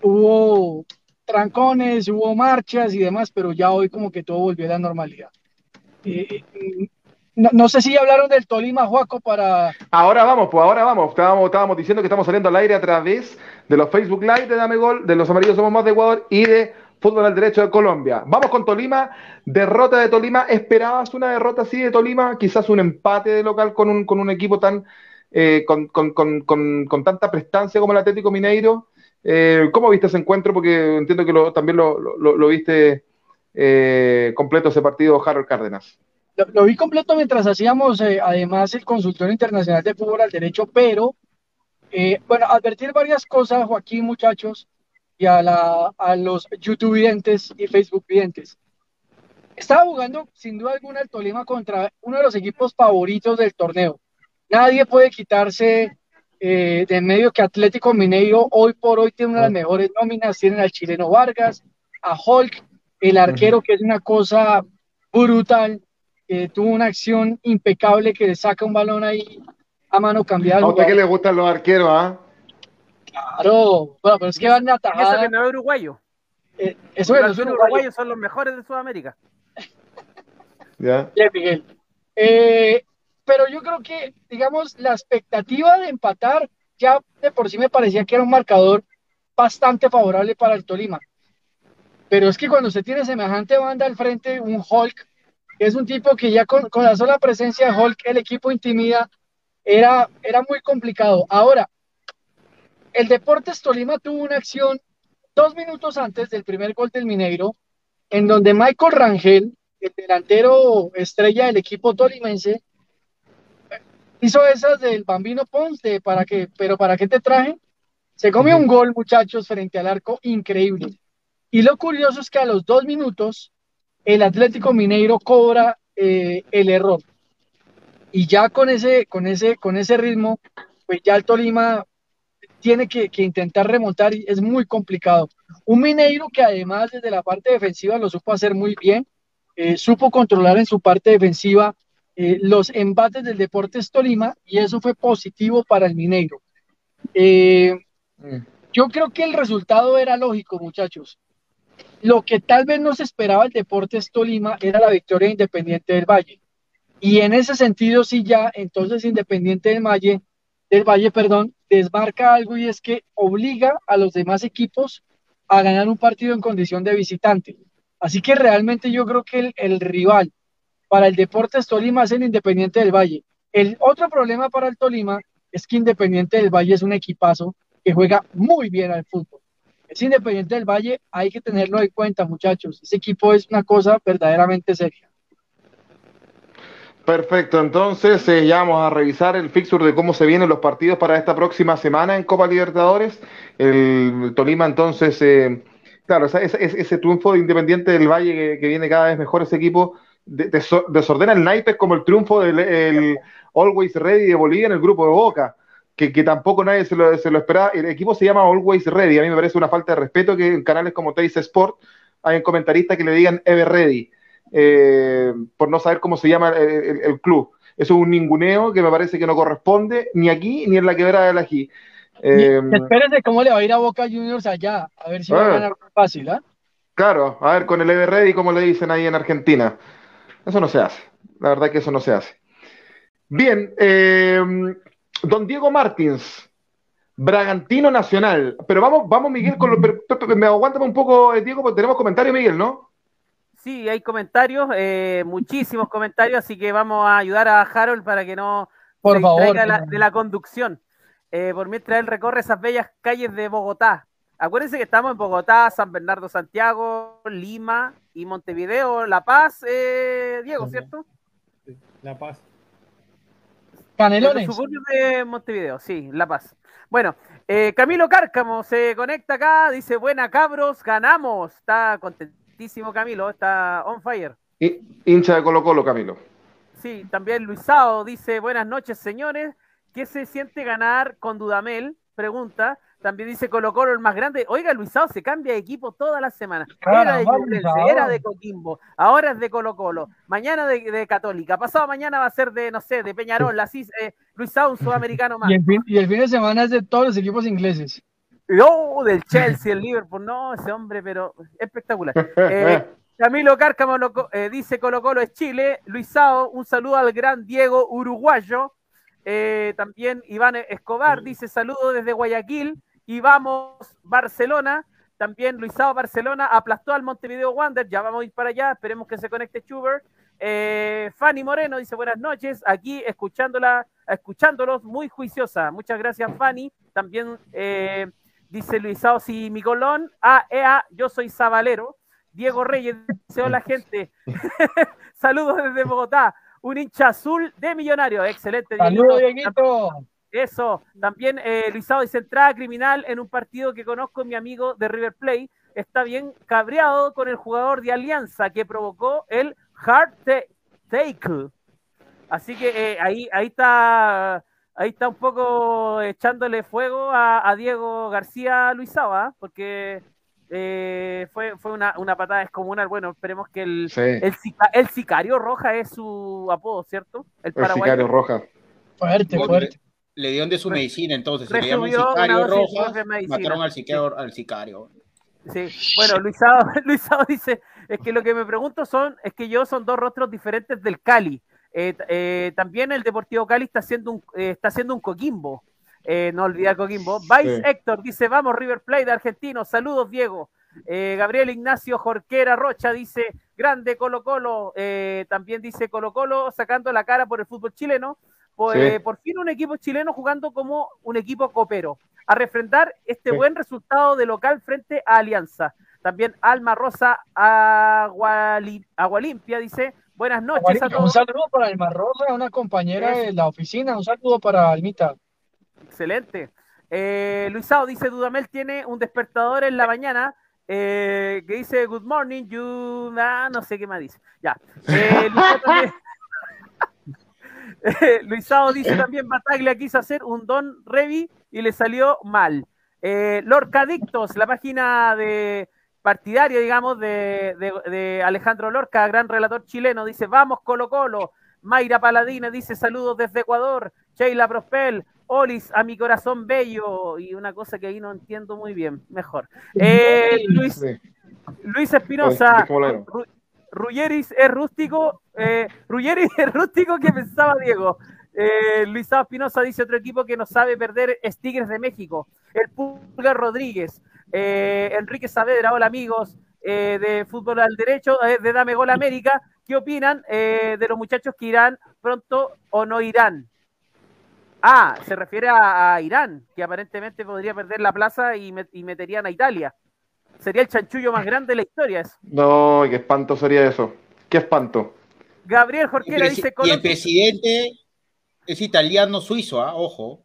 hubo trancones, hubo marchas y demás, pero ya hoy como que todo volvió a la normalidad. Eh, no, sé si hablaron del Tolima, Juaco, para... Ahora vamos, pues ahora vamos. Estábamos, estábamos diciendo que estamos saliendo al aire a través de los Facebook Live de Dame Gol, de los Amarillos Somos Más de Ecuador y de Fútbol al Derecho de Colombia. Vamos con Tolima, derrota de Tolima. ¿Esperabas una derrota así de Tolima? Quizás un empate de local con un, con un equipo tan... Eh, con, tanta prestancia como el Atlético Mineiro. Eh, ¿Cómo viste ese encuentro? Porque entiendo que también lo, viste eh, completo ese partido, Harold Cárdenas. Lo, vi completo mientras hacíamos eh, además el consultorio internacional de fútbol al derecho, pero bueno, advertir varias cosas, Joaquín, muchachos, y a, la, a los YouTube videntes y Facebook videntes. Estaba jugando sin duda alguna el Tolima contra uno de los equipos favoritos del torneo. Nadie puede quitarse eh, de medio que Atlético Mineiro hoy por hoy tiene una de las mejores nóminas, tienen al chileno Vargas, a Hulk, el arquero que es una cosa brutal, que tuvo una acción impecable que le saca un balón ahí a mano cambiada. ¿A usted que le gustan los arqueros, ah? Claro, bueno, pero es que van a atajar. Eso que no es uruguayo. Eh, eso los uruguayos son los mejores de Sudamérica. Ya. Bien, Miguel. Pero yo creo que, digamos, la expectativa de empatar ya de por sí me parecía que era un marcador bastante favorable para el Tolima. Pero es que cuando se tiene semejante banda al frente, un Hulk, que es un tipo que ya con, la sola presencia de Hulk el equipo intimida, era, era muy complicado. Ahora, el Deportes Tolima tuvo una acción dos minutos antes del primer gol del Mineiro, en donde Michael Rangel, el delantero estrella del equipo tolimense, hizo esas del Bambino Pons, de para qué, pero para qué te traje. Se comió un gol, muchachos, frente al arco, increíble. Y lo curioso es que a los dos minutos, el Atlético Mineiro cobra eh, el error. Y ya con ese, con ese, con ese ritmo, pues ya el Tolima tiene que, intentar remontar y es muy complicado. Un Mineiro que además desde la parte defensiva lo supo hacer muy bien, eh, supo controlar en su parte defensiva eh, los embates del Deportes Tolima y eso fue positivo para el Mineiro. Eh, mm. yo creo que el resultado era lógico, muchachos. Lo que tal vez no se esperaba el Deportes Tolima era la victoria Independiente del Valle. Y en ese sentido, sí ya, entonces Independiente del Valle, del Valle, perdón, desmarca algo y es que obliga a los demás equipos a ganar un partido en condición de visitante. Así que realmente yo creo que el, rival para el Deportes Tolima es el Independiente del Valle. El otro problema para el Tolima es que Independiente del Valle es un equipazo que juega muy bien al fútbol. Es Independiente del Valle, hay que tenerlo en cuenta, muchachos. Ese equipo es una cosa verdaderamente seria. Perfecto, entonces eh, ya vamos a revisar el fixture de cómo se vienen los partidos para esta próxima semana en Copa Libertadores. El Tolima entonces, eh, claro, ese, triunfo de Independiente del Valle que, viene cada vez mejor ese equipo, desordena el naipe como el triunfo del Always Ready de Bolivia en el grupo de Boca, que, tampoco nadie se lo, se lo, esperaba. El equipo se llama Always Ready, a mí me parece una falta de respeto que en canales como Teis Sport hay comentaristas que le digan Ever Ready eh, por no saber cómo se llama el, club. Eso es un ninguneo que me parece que no corresponde ni aquí ni en la quebrada de la G. Eh, espérese cómo le va a ir a Boca Juniors allá, a ver si va a ganar fácil, ¿ah? Claro, a ver con el Everready, como le dicen ahí en Argentina. Eso no se hace, la verdad que eso no se hace. Bien, eh, don Diego Martins, Bragantino Nacional. Pero vamos, vamos Miguel, con lo, me aguántame un poco, Diego, porque tenemos comentario, Miguel, ¿no? Sí, hay comentarios, eh, muchísimos comentarios, así que vamos a ayudar a Harold para que no por se favor, de la conducción. Eh, por mientras él recorre esas bellas calles de Bogotá. Acuérdense que estamos en Bogotá, San Bernardo, Santiago, Lima y Montevideo, La Paz, eh, Diego, ¿cierto? Sí, La Paz. Canelones. Los de Montevideo, sí, La Paz. Bueno, Camilo Cárcamo se conecta acá, dice, buena cabros, ganamos. Está contento Camilo, está on fire. Y, hincha de Colo Colo, Camilo. Sí, también Luisao dice, buenas noches, señores. ¿Qué se siente ganar con Dudamel? Pregunta. También dice Colo Colo el más grande. Oiga, Luisao se cambia de equipo todas las semanas. Era de era de Coquimbo, ahora es de Colo Colo, mañana de, Católica, pasado mañana va a ser de, no sé, de Peñarol, así, eh, Luisao, un sudamericano más. Y el, fin, y el fin de semana es de todos los equipos ingleses. ¡Oh! Del Chelsea, el Liverpool. No, ese hombre, pero espectacular. Eh, Camilo Cárcamo eh, dice Colo Colo es Chile. Luisao, un saludo al gran Diego Uruguayo. Eh, también Iván Escobar dice saludo desde Guayaquil. Y vamos, Barcelona. También Luisao Barcelona aplastó al Montevideo Wander. Ya vamos a ir para allá. Esperemos que se conecte Schubert. Fanny Moreno dice buenas noches. Aquí escuchándola, escuchándolos, muy juiciosa. Muchas gracias, Fanny. También Dice Luisao si mi colón. Ah, yo soy Zabalero. Diego Reyes dice: Hola, gente. Saludos desde Bogotá. Un hincha azul de millonario. Excelente. Saludos, Dieguito. Eso. También eh, Luisao dice: entrada criminal en un partido que conozco, mi amigo de River Plate. Está bien cabreado con el jugador de Alianza que provocó el hard take. Así que eh, ahí, ahí está ahí está un poco echándole fuego a, Diego García Luisaba, ¿ah? porque eh, fue, fue una, patada descomunal. Bueno, esperemos que el, el, sicario roja es su apodo, ¿cierto? El, sicario roja. Fuerte, fuerte. Le, dieron de su medicina, entonces. Se le llama sicario roja, mataron al sicario, al sicario. Sí, bueno, Luisado, Luisado dice, es que lo que me pregunto son, es que yo son dos rostros diferentes del Cali. Eh, eh, también el Deportivo Cali está haciendo un, eh, está haciendo un Coquimbo. no olvidar Coquimbo. Vice Héctor dice: Vamos, River Plate de Argentino. Saludos, Diego. Gabriel Ignacio Jorquera Rocha dice: Grande Colo Colo. también dice Colo Colo sacando la cara por el fútbol chileno. Pues, por fin un equipo chileno jugando como un equipo copero. A refrendar este buen resultado de local frente a Alianza. También Alma Rosa Agualimpia dice: Buenas noches a todos. Un saludo para Alma Rosa, una compañera de la oficina. Un saludo para Almita. Excelente. Eh, Luisao dice: Dudamel tiene un despertador en la mañana eh, que dice Good morning, you. Ah, no sé qué más dice. Ya. Eh, Luisao, dice también: Bataglia quiso hacer un Don Revi y le salió mal. Eh, Lorca Dictos, la página de partidario, digamos, de, Alejandro Lorca, gran relator chileno, dice, vamos Colo Colo, Mayra Paladina dice saludos desde Ecuador. Sheila Prospel, Olis, a mi corazón bello. Y una cosa que ahí no entiendo muy bien, mejor. Eh, Luis, Luis Espinosa, Ruggeris es rústico, eh, es rústico que pensaba Diego. Eh, Luis Espinosa dice otro equipo que no sabe perder es Tigres de México. El Pulgar Rodríguez. Eh, Enrique Saavedra, hola amigos eh, de Fútbol al Derecho, de Dame Gol América. ¿Qué opinan de los muchachos que irán pronto o no irán? Ah, se refiere a, Irán, que aparentemente podría perder la plaza y, meterían a Italia. Sería el chanchullo más grande de la historia. No, qué espanto sería eso. Qué espanto. Gabriel Jorquera dice... Y el presidente es italiano suizo, ¿ah? ojo.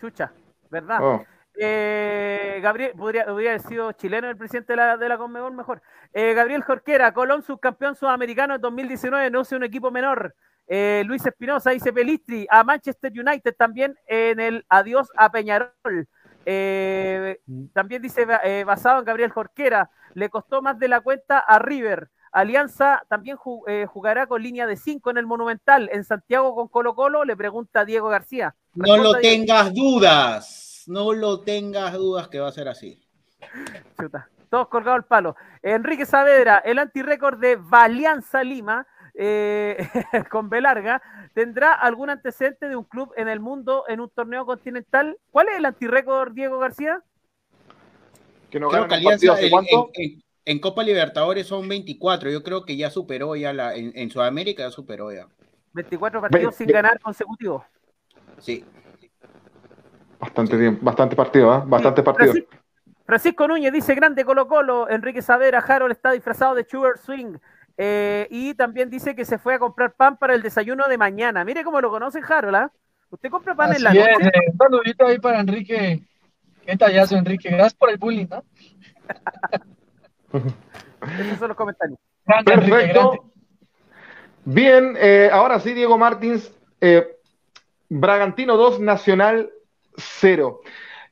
Chucha, ¿verdad? Oh. Eh, Gabriel, podría, haber sido chileno el presidente de la, de la Conmebol mejor. Eh, Gabriel Jorquera, Colón, subcampeón sudamericano en 2019, no sé un equipo menor. Eh, Luis Espinosa dice Pelistri, a Manchester United también en el adiós a Peñarol. también dice, basado en Gabriel Jorquera, le costó más de la cuenta a River. Alianza también jugará con línea de 5 en el Monumental. En Santiago con Colo Colo, le pregunta Diego García. no lo tengas dudas no lo tengas dudas que va a ser así. Chuta, todos colgados el palo. Enrique Saavedra, el antirécord de Valianza Lima, eh, con B larga, ¿tendrá algún antecedente de un club en el mundo en un torneo continental? ¿Cuál es el antirécord, Diego García? Que no creo que Alianza en, Copa Libertadores son 24, yo creo que ya superó ya la, en, Sudamérica ya superó ya. 24 partidos sin ganar consecutivos. Sí. Bastante bien, bastante partido, ¿eh? Bastante partido. Francisco, Núñez dice grande Colo Colo, Enrique Savera, Harold está disfrazado de Sugar Swing. Eh, y también dice que se fue a comprar pan para el desayuno de mañana. Mire cómo lo conocen, Harold, ¿ah? ¿Usted compra pan en la noche? Eh, un saludito ahí para Enrique. Qué tallazo, Enrique. Gracias por el bullying, ¿no? Esos son los comentarios. Perfecto. Bien, eh, ahora sí, Diego Martins. Bragantino 2, Nacional cero.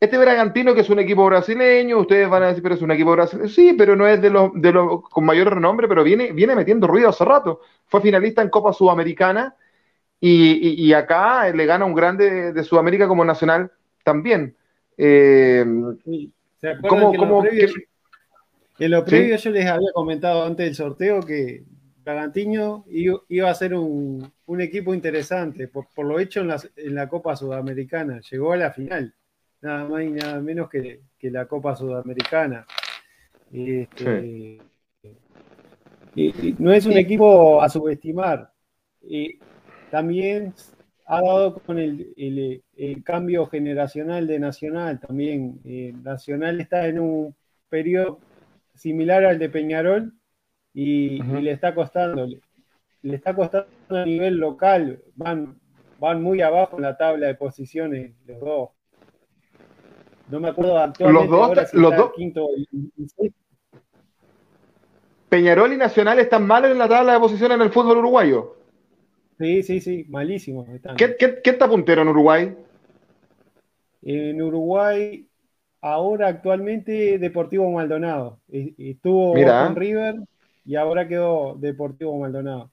Este Bragantino, que es un equipo brasileño, ustedes van a decir, pero es un equipo brasileño. Sí, pero no es de los, de los con mayor renombre, pero viene, viene metiendo ruido hace rato. Fue finalista en Copa Sudamericana y, acá le gana un grande de, Sudamérica como nacional también. Eh, ¿cómo, en lo previo, yo les había comentado antes del sorteo que Bragantino iba a ser un, equipo interesante, por, lo hecho en la, Copa Sudamericana. Llegó a la final, nada más y nada menos que, la Copa Sudamericana. Este, y, no es un equipo a subestimar. Y también ha dado con el, cambio generacional de Nacional. También eh, Nacional está en un periodo similar al de Peñarol y, le está costando, le, está costando a nivel local, van, van muy abajo en la tabla de posiciones los dos. No me acuerdo actualmente los dos, los dos. Quinto Peñarol y Nacional están mal en la tabla de posiciones en el fútbol uruguayo. Sí, sí, sí, malísimos están. ¿Qué, está puntero en Uruguay? En Uruguay, ahora actualmente Deportivo Maldonado. Estuvo con River y ahora quedó Deportivo Maldonado.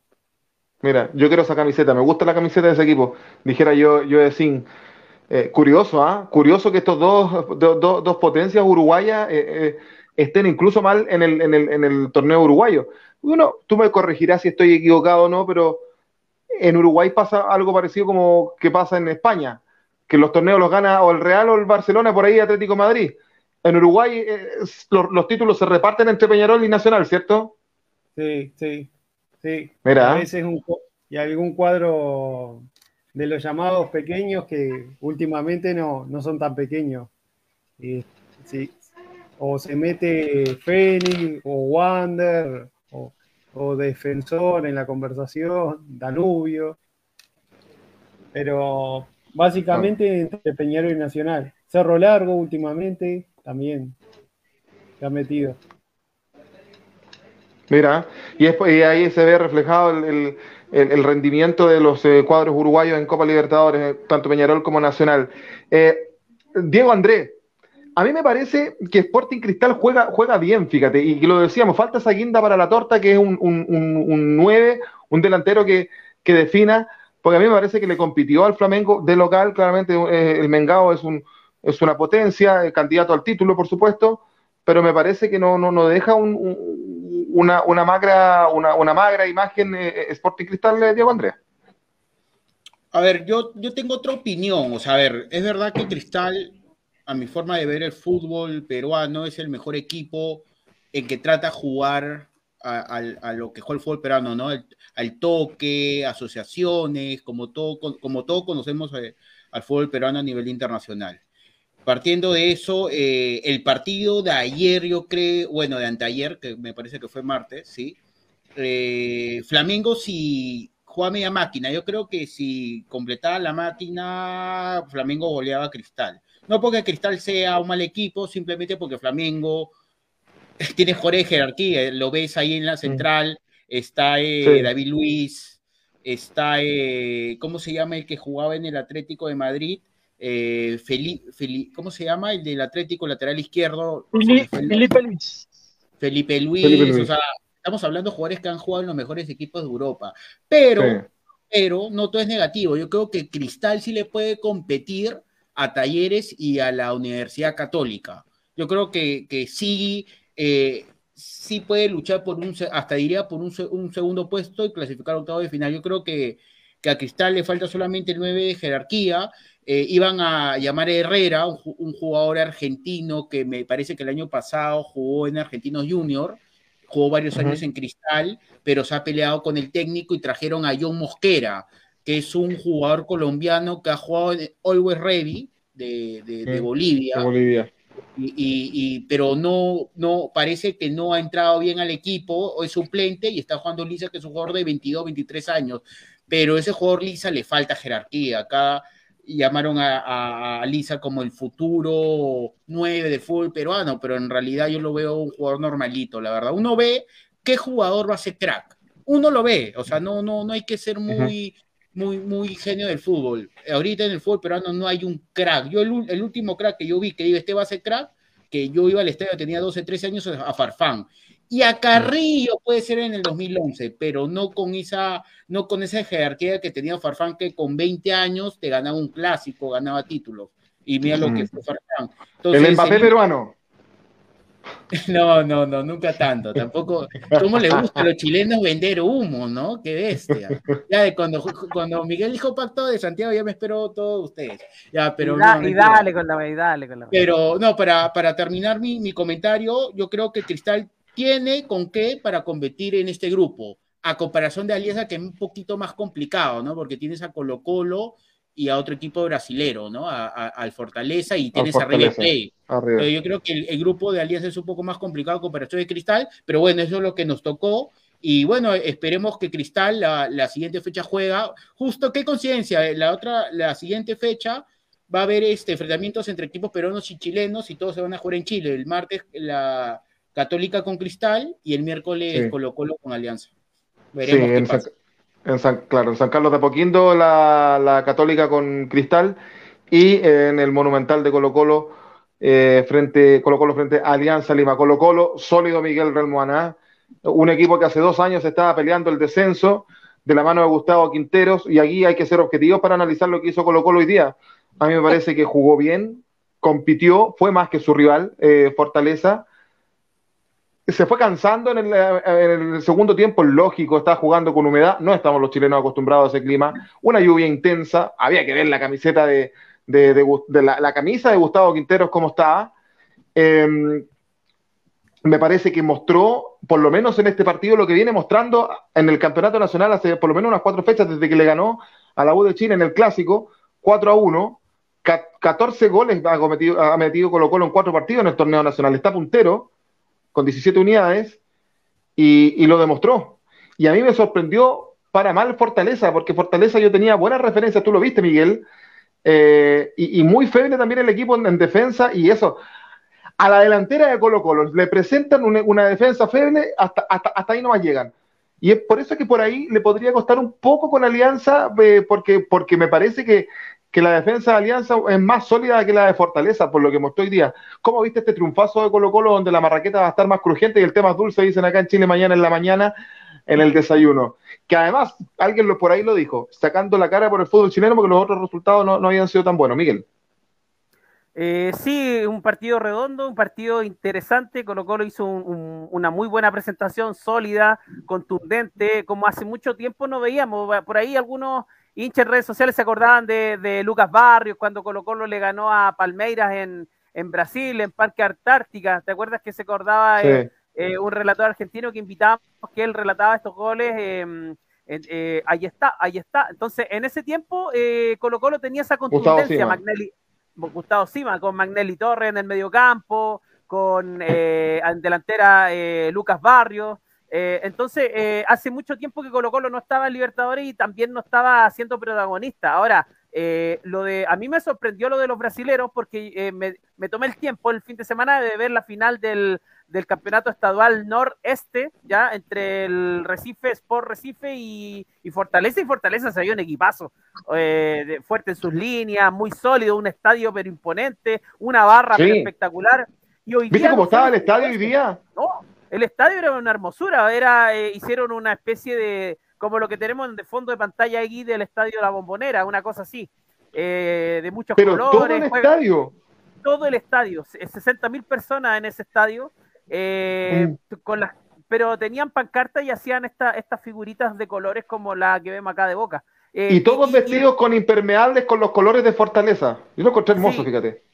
Mira, yo quiero esa camiseta, me gusta la camiseta de ese equipo, dijera yo, yo de Sin. Eh, curioso, ¿ah? Curioso que estos dos, dos potencias uruguayas eh, eh, estén incluso mal en el, en, el, en el torneo uruguayo. Bueno, tú me corregirás si estoy equivocado o no, pero en Uruguay pasa algo parecido como que pasa en España, que los torneos los gana o el Real o el Barcelona, por ahí Atlético Madrid. En Uruguay los, los, títulos se reparten entre Peñarol y Nacional, ¿cierto? Sí, sí, sí. Mira. A veces un, y algún cuadro de los llamados pequeños que últimamente no, son tan pequeños. sí. O se mete Fénix o Wander o, Defensor en la conversación, Danubio. Pero básicamente entre Peñarol y Nacional. Cerro Largo últimamente también se ha metido. Mira, y, ahí se ve reflejado el, rendimiento de los eh, cuadros uruguayos en Copa Libertadores, eh, tanto Peñarol como Nacional. Eh, Diego Andrés, a mí me parece que Sporting Cristal juega, juega bien, fíjate, y lo decíamos, falta esa guinda para la torta, que es un, un, un 9, un delantero que, que defina, porque a mí me parece que le compitió al Flamengo de local, claramente eh, el Mengao es, un, es una potencia, el candidato al título, por supuesto, pero me parece que no, no, deja una, magra, imagen eh, Sporting Cristal, de Diego Andrés. A ver, yo, yo tengo otra opinión. O sea, a ver, es verdad que Cristal, a mi forma de ver el fútbol peruano, es el mejor equipo en que trata jugar a, lo que juega el fútbol peruano, ¿no? al toque, asociaciones, como todo, como todo conocemos eh, al fútbol peruano a nivel internacional. Partiendo de eso, eh, el partido de ayer, yo creo, bueno, de anteayer, que me parece que fue martes, ¿sí? Eh, Flamengo, si juega media máquina. Yo creo que si completaba la máquina, Flamengo goleaba a Cristal. No porque Cristal sea un mal equipo, simplemente porque Flamengo tiene mejor jerarquía. Lo ves ahí en la central, está eh, David Luis, está, eh, ¿cómo se llama el que jugaba en el Atlético de Madrid? Eh, ¿Cómo se llama? El del Atlético lateral izquierdo. Felipe, Luis. Felipe Luis, o sea, estamos hablando de jugadores que han jugado en los mejores equipos de Europa. Pero, pero no todo es negativo. Yo creo que Cristal sí le puede competir a Talleres y a la Universidad Católica. Yo creo que, que sí, eh, sí puede luchar por un, hasta diría por un, segundo puesto y clasificar octavo de final. Yo creo que, que a Cristal le falta solamente el 9 de jerarquía. Eh, iban a llamar a Herrera, un, un, jugador argentino que me parece que el año pasado jugó en Argentinos Junior jugó varios años en Cristal, pero se ha peleado con el técnico y trajeron a John Mosquera, que es un jugador colombiano que ha jugado en Always Ready de, Bolivia. Bolivia. Y, pero no, no, parece que no ha entrado bien al equipo, o es suplente y está jugando Lisa, que es un jugador de 22, 23 años. Pero ese jugador Lisa le falta jerarquía. Acá llamaron a, Lisa como el futuro 9 de fútbol peruano, pero en realidad yo lo veo un jugador normalito, la verdad. Uno ve qué jugador va a ser crack. Uno lo ve, o sea, no, no, no hay que ser muy, muy, muy genio del fútbol. Ahorita en el fútbol peruano no hay un crack. Yo el, el último crack que yo vi que digo, este va a ser crack, que yo iba al estadio, tenía 12, 13 años, a Farfán. Y a Carrillo puede ser en el 2011, pero no con esa, no con esa jerarquía que tenía Farfán, que con 20 años te ganaba un clásico, ganaba títulos. Y mira lo que fue Farfán. el Mbappé peruano. No, no, no, nunca tanto. Tampoco. ¿Cómo le gusta a los chilenos vender humo, no? Qué bestia. Ya de cuando, cuando Miguel dijo pacto de Santiago, ya me espero todos ustedes. Ya, pero. Y, dale con la y dale con la Pero no, para, para terminar mi, mi comentario, yo creo que Cristal tiene con qué para competir en este grupo, a comparación de Alianza que es un poquito más complicado, ¿no? Porque tienes a Colo Colo y a otro equipo brasilero, ¿no? al Fortaleza y tienes a River Plate. Yo creo que el, grupo de Alianza es un poco más complicado a comparación de Cristal, pero bueno, eso es lo que nos tocó. Y bueno, esperemos que Cristal la, siguiente fecha juega. Justo, qué conciencia, la otra, la siguiente fecha va a haber este, enfrentamientos entre equipos peruanos y chilenos y todos se van a jugar en Chile. El martes la, Católica con Cristal y el miércoles Colo Colo con Alianza. Veremos sí, en San, claro, en San Carlos de Apoquindo la, Católica con Cristal y en el Monumental de Colo Colo eh, frente Colo Colo frente a Alianza Lima Colo Colo, sólido Miguel Relmoaná, un equipo que hace dos años estaba peleando el descenso de la mano de Gustavo Quinteros y aquí hay que ser objetivos para analizar lo que hizo Colo Colo hoy día. A mí me parece que jugó bien, compitió, fue más que su rival, eh, Fortaleza, se fue cansando en el, segundo tiempo, lógico, estaba jugando con humedad, no estamos los chilenos acostumbrados a ese clima, una lluvia intensa, había que ver la camiseta de, la, camisa de Gustavo Quinteros cómo estaba. Em, me parece que mostró, por lo menos en este partido, lo que viene mostrando en el Campeonato Nacional hace por lo menos unas cuatro fechas desde que le ganó a la U de Chile en el Clásico, 4 a 1, 14 goles ha, cometido, ha metido Colo Colo en cuatro partidos en el torneo nacional, está puntero, con 17 unidades y, lo demostró. Y a mí me sorprendió para mal Fortaleza, porque Fortaleza yo tenía buenas referencias, tú lo viste, Miguel, eh, y, muy feble también el equipo en, defensa y eso. A la delantera de Colo Colo le presentan una, defensa feble, hasta, hasta, ahí no más llegan. Y es por eso que por ahí le podría costar un poco con Alianza, eh, porque, porque me parece que, que la defensa de Alianza es más sólida que la de Fortaleza, por lo que mostró hoy día. ¿Cómo viste este triunfazo de Colo Colo donde la marraqueta va a estar más crujiente y el tema es dulce, dicen acá en Chile mañana en la mañana? en el desayuno. Que además, alguien lo, por ahí lo dijo, sacando la cara por el fútbol chileno porque los otros resultados no, habían sido tan buenos. Miguel. Eh, sí, un partido redondo, un partido interesante. Colo Colo hizo una muy buena presentación, sólida, contundente, como hace mucho tiempo no veíamos. Por ahí algunos hinchas en redes sociales se acordaban de, Lucas Barrios cuando Colo Colo le ganó a Palmeiras en, Brasil, en Parque Antártica. ¿Te acuerdas que se acordaba eh, eh, un relator argentino que invitábamos que él relataba estos goles? Em, eh, ahí está, ahí está. Entonces, en ese tiempo, Colo Colo tenía esa contundencia, Gustavo Sima, con Magnelli Torres en el mediocampo, con en delantera Lucas Barrios. Eh, entonces, eh, hace mucho tiempo que Colo Colo no estaba en Libertadores y también no estaba siendo protagonista. Ahora, eh, lo de, a mí me sorprendió lo de los brasileros porque me, tomé el tiempo el fin de semana de ver la final del, campeonato estadual noreste, ya entre el Recife, Sport Recife y, Fortaleza. Y Fortaleza se vio un equipazo, fuerte en sus líneas, muy sólido, un estadio pero imponente, una barra espectacular. Y hoy ¿Viste cómo estaba el estadio hoy día? No, el estadio era una hermosura, era, eh, hicieron una especie de, como lo que tenemos de fondo de pantalla aquí del estadio La Bombonera, una cosa así, eh, de muchos Pero colores. todo el estadio. Todo el estadio, 60 mil personas en ese estadio, eh, mm. con las, pero tenían pancarta y hacían esta, estas figuritas de colores como la que vemos acá de Boca. y todos vestidos con impermeables con los colores de Fortaleza. Yo lo encontré hermoso, fíjate.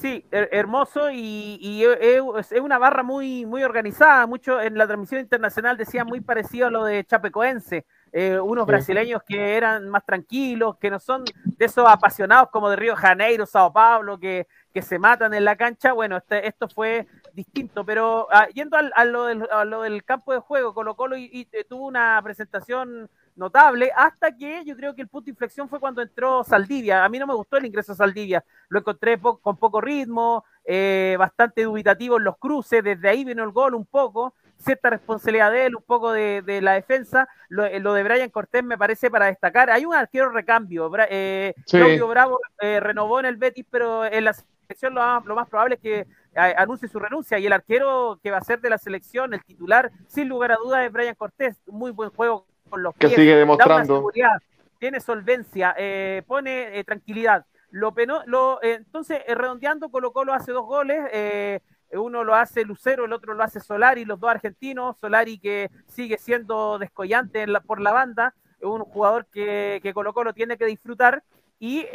Sí, hermoso y, es una barra muy, muy organizada. Mucho en la transmisión internacional decía muy parecido a lo de Chapecoense. Eh, unos brasileños que eran más tranquilos, que no son de esos apasionados como de Río Janeiro, Sao Paulo, que, que se matan en la cancha. Bueno, este, esto fue distinto, pero ah, yendo a, lo del, campo de juego, Colo Colo y, tuvo una presentación notable, hasta que yo creo que el punto de inflexión fue cuando entró Saldivia. A mí no me gustó el ingreso a Saldivia, lo encontré con poco ritmo, eh, bastante dubitativo en los cruces, desde ahí vino el gol un poco, cierta responsabilidad de él, un poco de, la defensa. Lo, eh, de Brian Cortés me parece para destacar. Hay un arquero recambio. Eh, Claudio Bravo eh, renovó en el Betis, pero en la selección lo, lo más probable es que anuncie su renuncia y el arquero que va a ser de la selección, el titular, sin lugar a dudas, es Brian Cortés. Muy buen juego los que sigue demostrando. tiene solvencia, eh, pone eh, tranquilidad. Lo lo, eh, entonces, redondeando, Colo Colo hace dos goles. uno lo hace Lucero, el otro lo hace Solari, los dos argentinos. Solari que sigue siendo descollante por la banda, un jugador que, que Colo Colo tiene que disfrutar. Y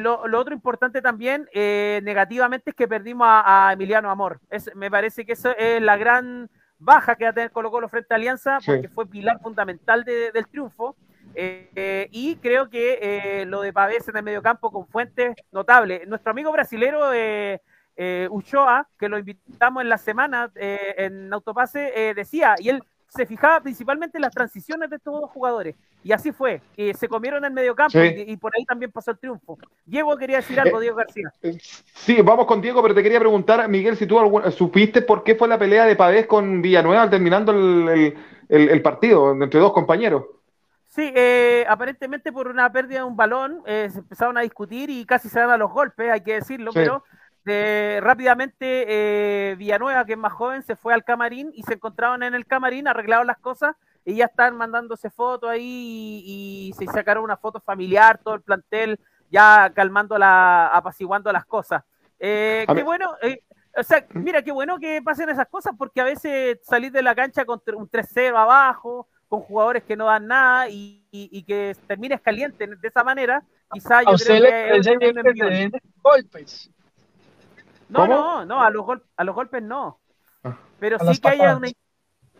lo, otro importante también, negativamente, es que perdimos a, Emiliano Amor. Es, me parece que eso es la gran baja que va a tener Colo Colo frente a Alianza, porque fue pilar fundamental del triunfo. Eh, y creo que eh, lo de Pavés en el mediocampo con fuentes notables. Nuestro amigo brasilero eh, eh Uchoa, que lo invitamos en la semana en Autopase, decía, y él se fijaba principalmente en las transiciones de estos dos jugadores. Y así fue. se comieron en el mediocampo y, por ahí también pasó el triunfo. Diego quería decir algo, eh, Diego García. Eh, sí, vamos con Diego, pero te quería preguntar, Miguel, si tú supiste por qué fue la pelea de Pavés con Villanueva terminando el, partido entre dos compañeros. Sí, eh, aparentemente por una pérdida de un balón se empezaron a discutir y casi se dan a los golpes, hay que decirlo, pero rápidamente eh, Villanueva, que es más joven, se fue al camarín y se encontraron en el camarín, arreglaron las cosas y ya están mandándose fotos ahí y, se sacaron una foto familiar, todo el plantel ya calmando la, apaciguando las cosas. Eh, qué bueno, eh, o sea, mira, qué bueno que pasen esas cosas porque a veces salir de la cancha con un 3-0 abajo, con jugadores que no dan nada y, que termines caliente de esa manera, quizá yo creo que... golpes. No, no, no, a los, a los golpes no. Ah. Pero sí que haya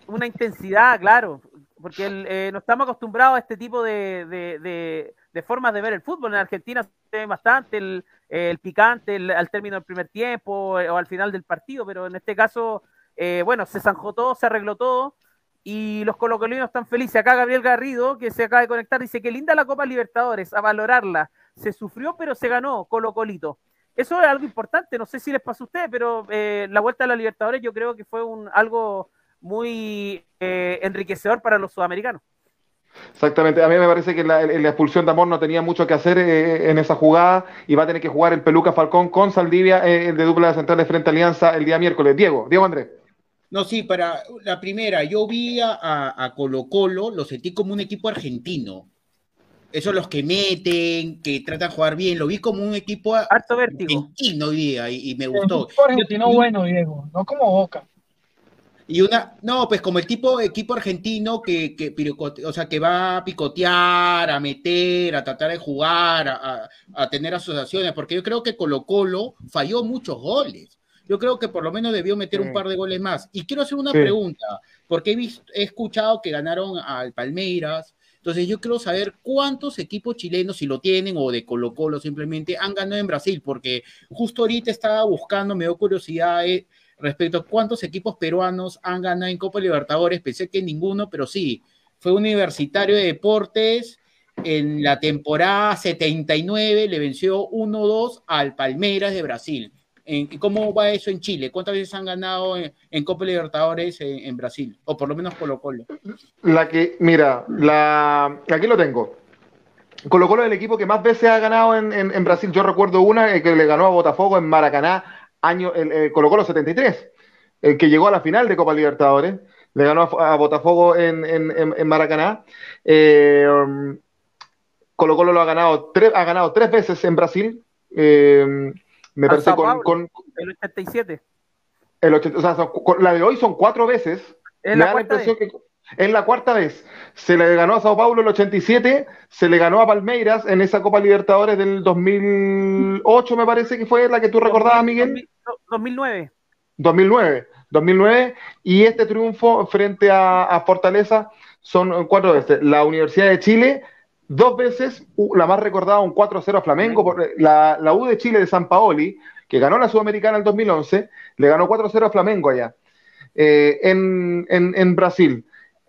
una, intensidad, claro, porque eh, no estamos acostumbrados a este tipo de, formas de ver el fútbol. En Argentina se ve bastante el, picante al término del primer tiempo o al final del partido, pero en este caso, eh, bueno, se zanjó todo, se arregló todo y los colocolinos están felices. Acá Gabriel Garrido, que se acaba de conectar, dice que linda la Copa Libertadores, a valorarla. Se sufrió, pero se ganó, Colocolito. Eso es algo importante, no sé si les pasó a ustedes, pero eh, la vuelta a la Libertadores yo creo que fue un algo muy eh, enriquecedor para los sudamericanos. Exactamente, a mí me parece que la, expulsión de Amor no tenía mucho que hacer eh, en esa jugada y va a tener que jugar el Peluca Falcón con Saldivia de dupla de centrales frente a Alianza el día miércoles. Diego, Diego Andrés. No, sí, para la primera, yo vi a, Colo Colo, lo sentí como un equipo argentino. Esos los que meten, que tratan de jugar bien, lo vi como un equipo argentino hoy día y, me gustó. Un argentino bueno, Diego, no como Boca. Y una, no, pues como el tipo equipo argentino que, que, o sea, que va a picotear, a meter, a tratar de jugar, a, tener asociaciones, porque yo creo que Colo Colo falló muchos goles. Yo creo que por lo menos debió meter un par de goles más. Y quiero hacer una pregunta, porque he, visto, he escuchado que ganaron al Palmeiras, entonces yo quiero saber cuántos equipos chilenos, si lo tienen, o de Colo Colo simplemente, han ganado en Brasil, porque justo ahorita estaba buscando, me dio curiosidad, eh, respecto a cuántos equipos peruanos han ganado en Copa Libertadores. Pensé que ninguno, pero sí, fue Universitario de Deportes. En la temporada 79 le venció 1-2 al Palmeiras de Brasil. ¿Cómo va eso en Chile? ¿Cuántas veces han ganado en, Copa Libertadores en, Brasil? O por lo menos Colo Colo. La que, mira, la, aquí lo tengo. Colo Colo es el equipo que más veces ha ganado en, Brasil. Yo recuerdo una que le ganó a Botafogo en Maracaná año, el, el Colo Colo 73, el que llegó a la final de Copa Libertadores, le ganó a, Botafogo en, Maracaná. Eh, um, Colo Colo lo ha ganado, tres, ha ganado tres veces en Brasil. Eh, me parece con, El 87. El 80, o sea, la de hoy son cuatro veces. me da la impresión que es la cuarta vez. Se le ganó a Sao Paulo el 87, se le ganó a Palmeiras en esa Copa Libertadores del 2008, me parece que fue la que tú recordabas, Miguel. 2009. 2009. 2009. Y este triunfo frente a, Fortaleza son cuatro veces. La Universidad de Chile, dos veces, la más recordada, un 4-0 a Flamengo. La, la U de Chile de San Paoli, que ganó la Sudamericana en 2011, le ganó 4-0 a Flamengo allá. Eh, en, en Brasil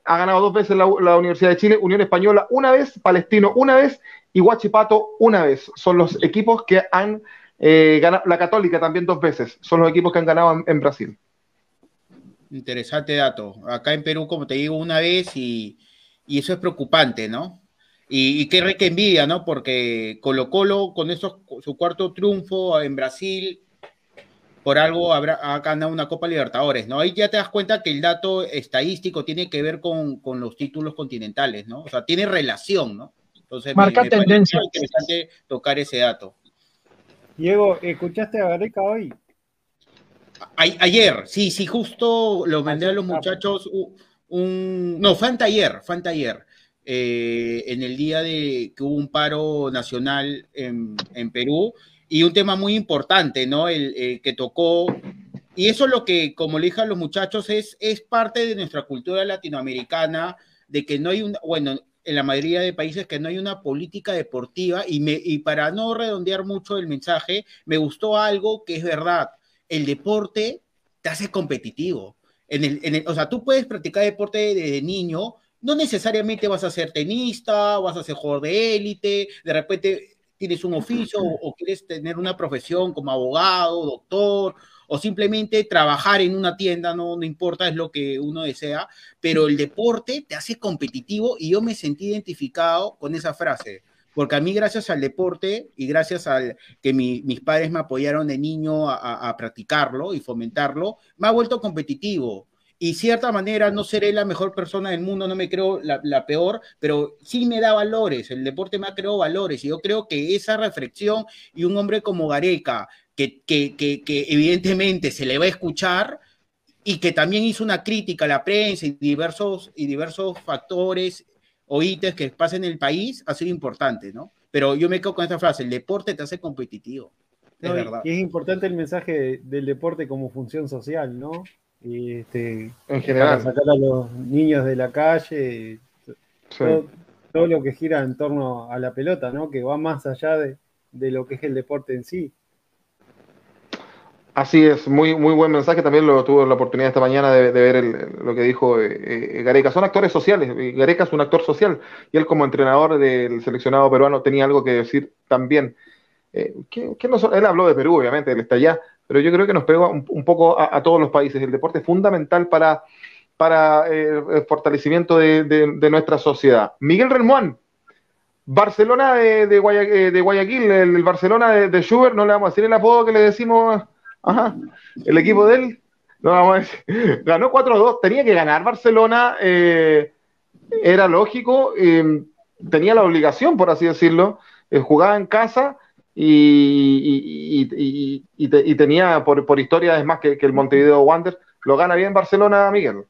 ha ganado dos veces la, Universidad de Chile, Unión Española una vez, Palestino una vez y Huachipato una vez. Son los equipos que han eh, ganado, la Católica también dos veces, son los equipos que han ganado en, Brasil. Interesante dato. Acá en Perú, como te digo, una vez y, eso es preocupante, ¿no? Y, qué re que envidia, ¿no? Porque Colo Colo, con esos, su cuarto triunfo en Brasil, por algo habrá, ha ganado una Copa Libertadores, ¿no? Ahí ya te das cuenta que el dato estadístico tiene que ver con, los títulos continentales, ¿no? O sea, tiene relación, ¿no? Entonces, Marca tendencia. Es interesante tocar ese dato. Diego, ¿escuchaste a Gareca hoy? ayer, sí, sí, justo lo mandé a los muchachos un, no, fue anteayer, fue anteayer, eh, en el día de que hubo un paro nacional en, Perú, y un tema muy importante, ¿no? El, que tocó, y eso es lo que, como le dije los muchachos, es, es parte de nuestra cultura latinoamericana, de que no hay un, bueno, en la mayoría de países que no hay una política deportiva, y, me, y para no redondear mucho el mensaje, me gustó algo que es verdad, el deporte te hace competitivo. En el, en el, o sea, tú puedes practicar deporte desde niño, no necesariamente vas a ser tenista, vas a ser jugador de élite, de repente tienes un oficio o, quieres tener una profesión como abogado, doctor, o simplemente trabajar en una tienda, no, no importa, es lo que uno desea, pero el deporte te hace competitivo y yo me sentí identificado con esa frase. Porque a mí, gracias al deporte y gracias al que mis padres me apoyaron de niño a practicarlo y fomentarlo, me ha vuelto competitivo y cierta manera no seré la mejor persona del mundo, no me creo la, peor, pero sí me da valores, el deporte me ha creado valores y yo creo que esa reflexión y un hombre como Gareca, que, que, que, evidentemente se le va a escuchar y que también hizo una crítica a la prensa y diversos, y diversos factores o ítems que pasan en el país, ha sido importante, ¿no? Pero yo me quedo con esta frase, el deporte te hace competitivo. Es, verdad. Y es importante el mensaje del deporte como función social, ¿no? Y este, en general. Para sacar a los niños de la calle, todo, lo que gira en torno a la pelota, ¿no? que va más allá de, lo que es el deporte en sí. Así es, muy, muy buen mensaje. También lo tuve la oportunidad esta mañana de, ver lo que dijo eh, eh, Gareca. Son actores sociales. Gareca es un actor social y él, como entrenador del seleccionado peruano, tenía algo que decir también. Eh, él habló de Perú, obviamente, él está allá, pero yo creo que nos pega un, poco a, todos los países. El deporte es fundamental para, para eh, el fortalecimiento de, nuestra sociedad. Miguel Relmuán, Barcelona de, de, eh, Guayaquil, el, Barcelona de, Schubert, no le vamos a decir el apodo que le decimos, ajá, el equipo de él. No, vamos a decir, ganó 4-2, tenía que ganar Barcelona, eh, era lógico, tenía la obligación, por así decirlo, jugaba en casa y, y, tenía por, por historia, es más que, que el Montevideo Wander, lo gana bien Barcelona, Miguel.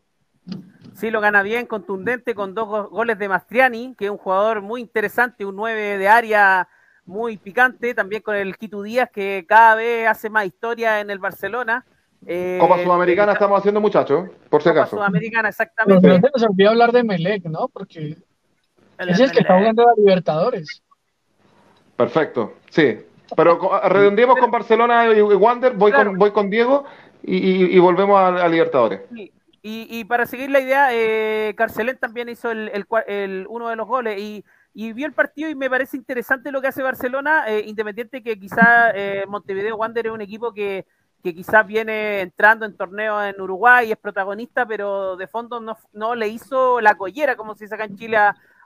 Sí, lo gana bien, contundente, con dos goles de Mastriani, que es un jugador muy interesante, un 9 de área muy picante, también con el Quito Díaz, que cada vez hace más historia en el Barcelona. Eh, Copa Sudamericana estamos haciendo, muchachos, por si acaso. Copa Sudamericana, exactamente. Pero se nos olvidó hablar de Melec, ¿no? Porque es el que está jugando a Libertadores. Perfecto, sí. Pero redondeemos con Barcelona y Wander, voy, con, voy con Diego y, volvemos a, Libertadores. Y, para seguir la idea, eh, Carcelén también hizo el, uno de los goles y, vio el partido y me parece interesante lo que hace Barcelona, eh, independiente que quizá eh, Montevideo Wander es un equipo que, que quizás viene entrando en torneos en Uruguay y es protagonista, pero de fondo no, no le hizo la collera, como se dice acá en Chile,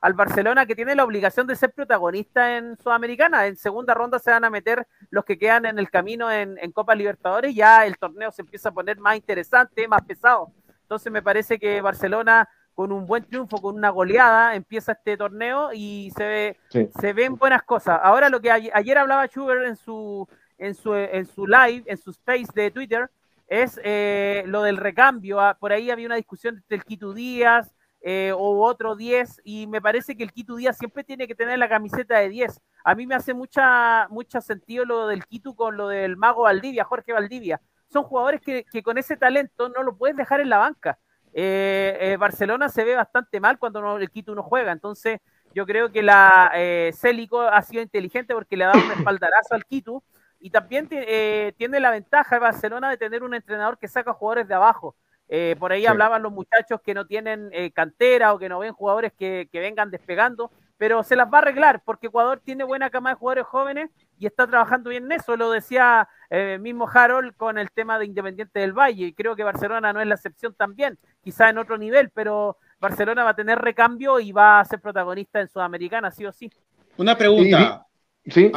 al Barcelona, que tiene la obligación de ser protagonista en Sudamericana. En segunda ronda se van a meter los que quedan en el camino en, Copa Libertadores, ya el torneo se empieza a poner más interesante, más pesado. Entonces me parece que Barcelona con un buen triunfo, con una goleada, empieza este torneo y se, ve, se ven buenas cosas. Ahora lo que ayer, hablaba Schubert en su, en, su, en su live, en su space de Twitter, es eh, lo del recambio. Ah, por ahí había una discusión entre el Quito Díaz, eh, o otro 10, y me parece que el Quito Díaz siempre tiene que tener la camiseta de 10. A mí me hace mucha, mucho sentido lo del Quito con lo del mago Valdivia, Jorge Valdivia. Son jugadores que, con ese talento no lo puedes dejar en la banca. Eh, eh, Barcelona se ve bastante mal cuando el Quito no juega, entonces yo creo que la Célico ha sido inteligente porque le ha dado un espaldarazo al Quito y también tiene la ventaja de Barcelona de tener un entrenador que saca jugadores de abajo. Eh, por ahí hablaban los muchachos que no tienen eh, cantera o que no ven jugadores que, vengan despegando, pero se las va a arreglar porque Ecuador tiene buena cama de jugadores jóvenes y está trabajando bien en eso. Lo decía eh, mismo Harold con el tema de Independiente del Valle y creo que Barcelona no es la excepción también, quizá en otro nivel, pero Barcelona va a tener recambio y va a ser protagonista en Sudamericana, sí o sí. Una pregunta. ¿Sí?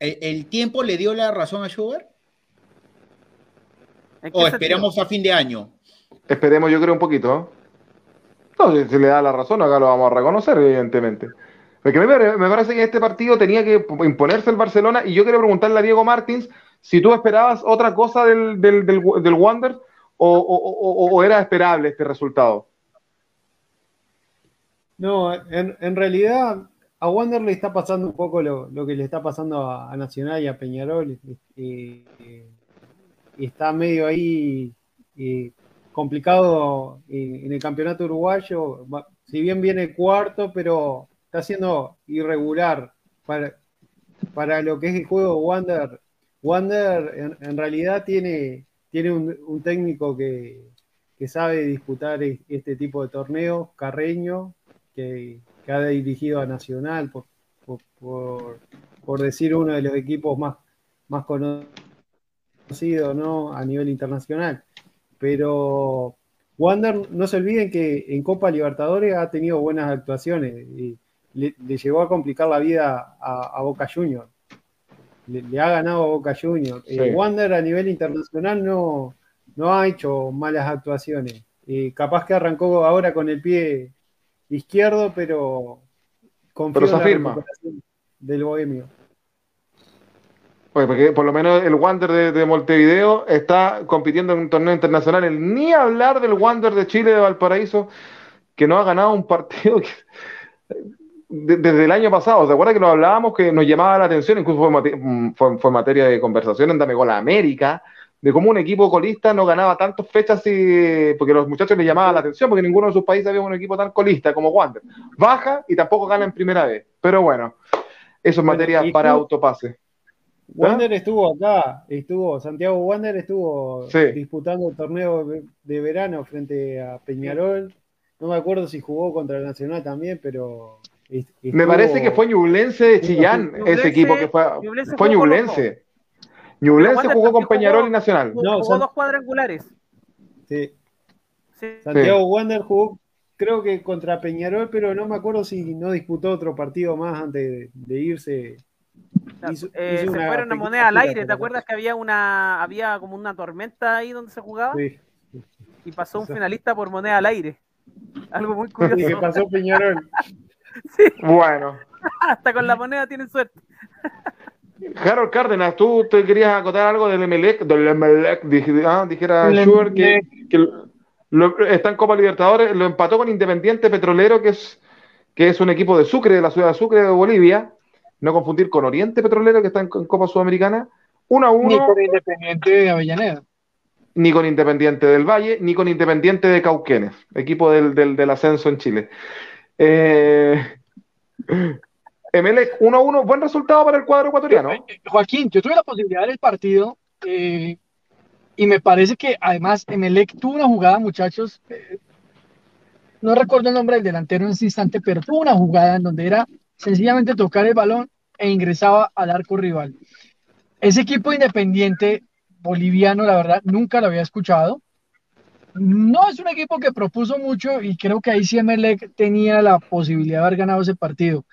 ¿El tiempo le dio la razón a Schubert? ¿O esperamos a fin de año? Esperemos, yo creo, un poquito. No, si, le da la razón, acá lo vamos a reconocer, evidentemente. Porque me, parece que este partido tenía que imponerse el Barcelona y yo quiero preguntarle a Diego Martins si tú esperabas otra cosa del, del, Wander o, era esperable este resultado. No, en, en, realidad a Wander le está pasando un poco lo, que le está pasando a, Nacional y a Peñarol. Y, está medio ahí complicado en el campeonato uruguayo. Si bien viene cuarto, pero está siendo irregular para, para lo que es el juego Wander. Wander en, realidad tiene, tiene un, técnico que, sabe disputar este tipo de torneos, Carreño, que, ha dirigido a Nacional, por, por, decir uno de los equipos más, más conocidos ¿no? a nivel internacional pero Wander, no se olviden que en Copa Libertadores ha tenido buenas actuaciones y le, llegó a complicar la vida a, Boca Juniors. Le, ha ganado a Boca Juniors. Eh, Wander a nivel internacional no, no ha hecho malas actuaciones. Eh, capaz que arrancó ahora con el pie izquierdo, pero confío en la del Bohemio porque por lo menos el Wander de, Montevideo está compitiendo en un torneo internacional. Ni hablar del Wander de Chile de Valparaíso, que no ha ganado un partido desde el año pasado. ¿Se acuerda que lo hablábamos que nos llamaba la atención? Incluso fue, fue, materia de conversación en Dame Gol América, de cómo un equipo colista no ganaba tantas fechas y, porque los muchachos les llamaba la atención, porque ninguno de sus países había un equipo tan colista como Wander. Baja y tampoco gana en primera vez. Pero bueno, eso es materia para autopase. Wander estuvo acá, estuvo, Santiago Wander estuvo disputando el torneo de verano frente a Peñarol. No me acuerdo si jugó contra el Nacional también, pero. Me parece que fue Ñublense de Chillán, ese equipo que fue. fue Ñublense. Ñublense jugó con Peñarol y Nacional. No, jugó dos cuadrangulares. Sí. Santiago Wander jugó, creo que contra Peñarol, pero no me acuerdo si no disputó otro partido más antes de irse eh, se fueron a moneda al aire, ¿te acuerdas que había una había como una tormenta ahí donde se jugaba? Sí. y pasó un finalista por moneda al aire. Algo muy curioso. ¿Qué pasó, Peñarol? sí. Bueno. Hasta con la moneda tienen suerte. Harold Cárdenas, tú te querías acotar algo del Emelec, del Emelec, ah, dijera Schubert que, está en Copa Libertadores, lo empató con Independiente Petrolero, que es, que es un equipo de Sucre, de la ciudad de Sucre de Bolivia, no confundir con Oriente Petrolero, que está en, Copa Sudamericana, 1 a 1. Ni con Independiente de Avellaneda. Ni con Independiente del Valle, ni con Independiente de Cauquenes, equipo del, del, del ascenso en Chile. Eh, Emelec 1-1, buen resultado para el cuadro ecuatoriano. Eh, eh, Joaquín, yo tuve la posibilidad del partido eh, y me parece que además Emelec tuvo una jugada, muchachos. no recuerdo el nombre del delantero en ese instante, pero tuvo una jugada en donde era sencillamente tocar el balón e ingresaba al arco rival. Ese equipo independiente boliviano, la verdad, nunca lo había escuchado. No es un equipo que propuso mucho y creo que ahí sí Emelec tenía la posibilidad de haber ganado ese partido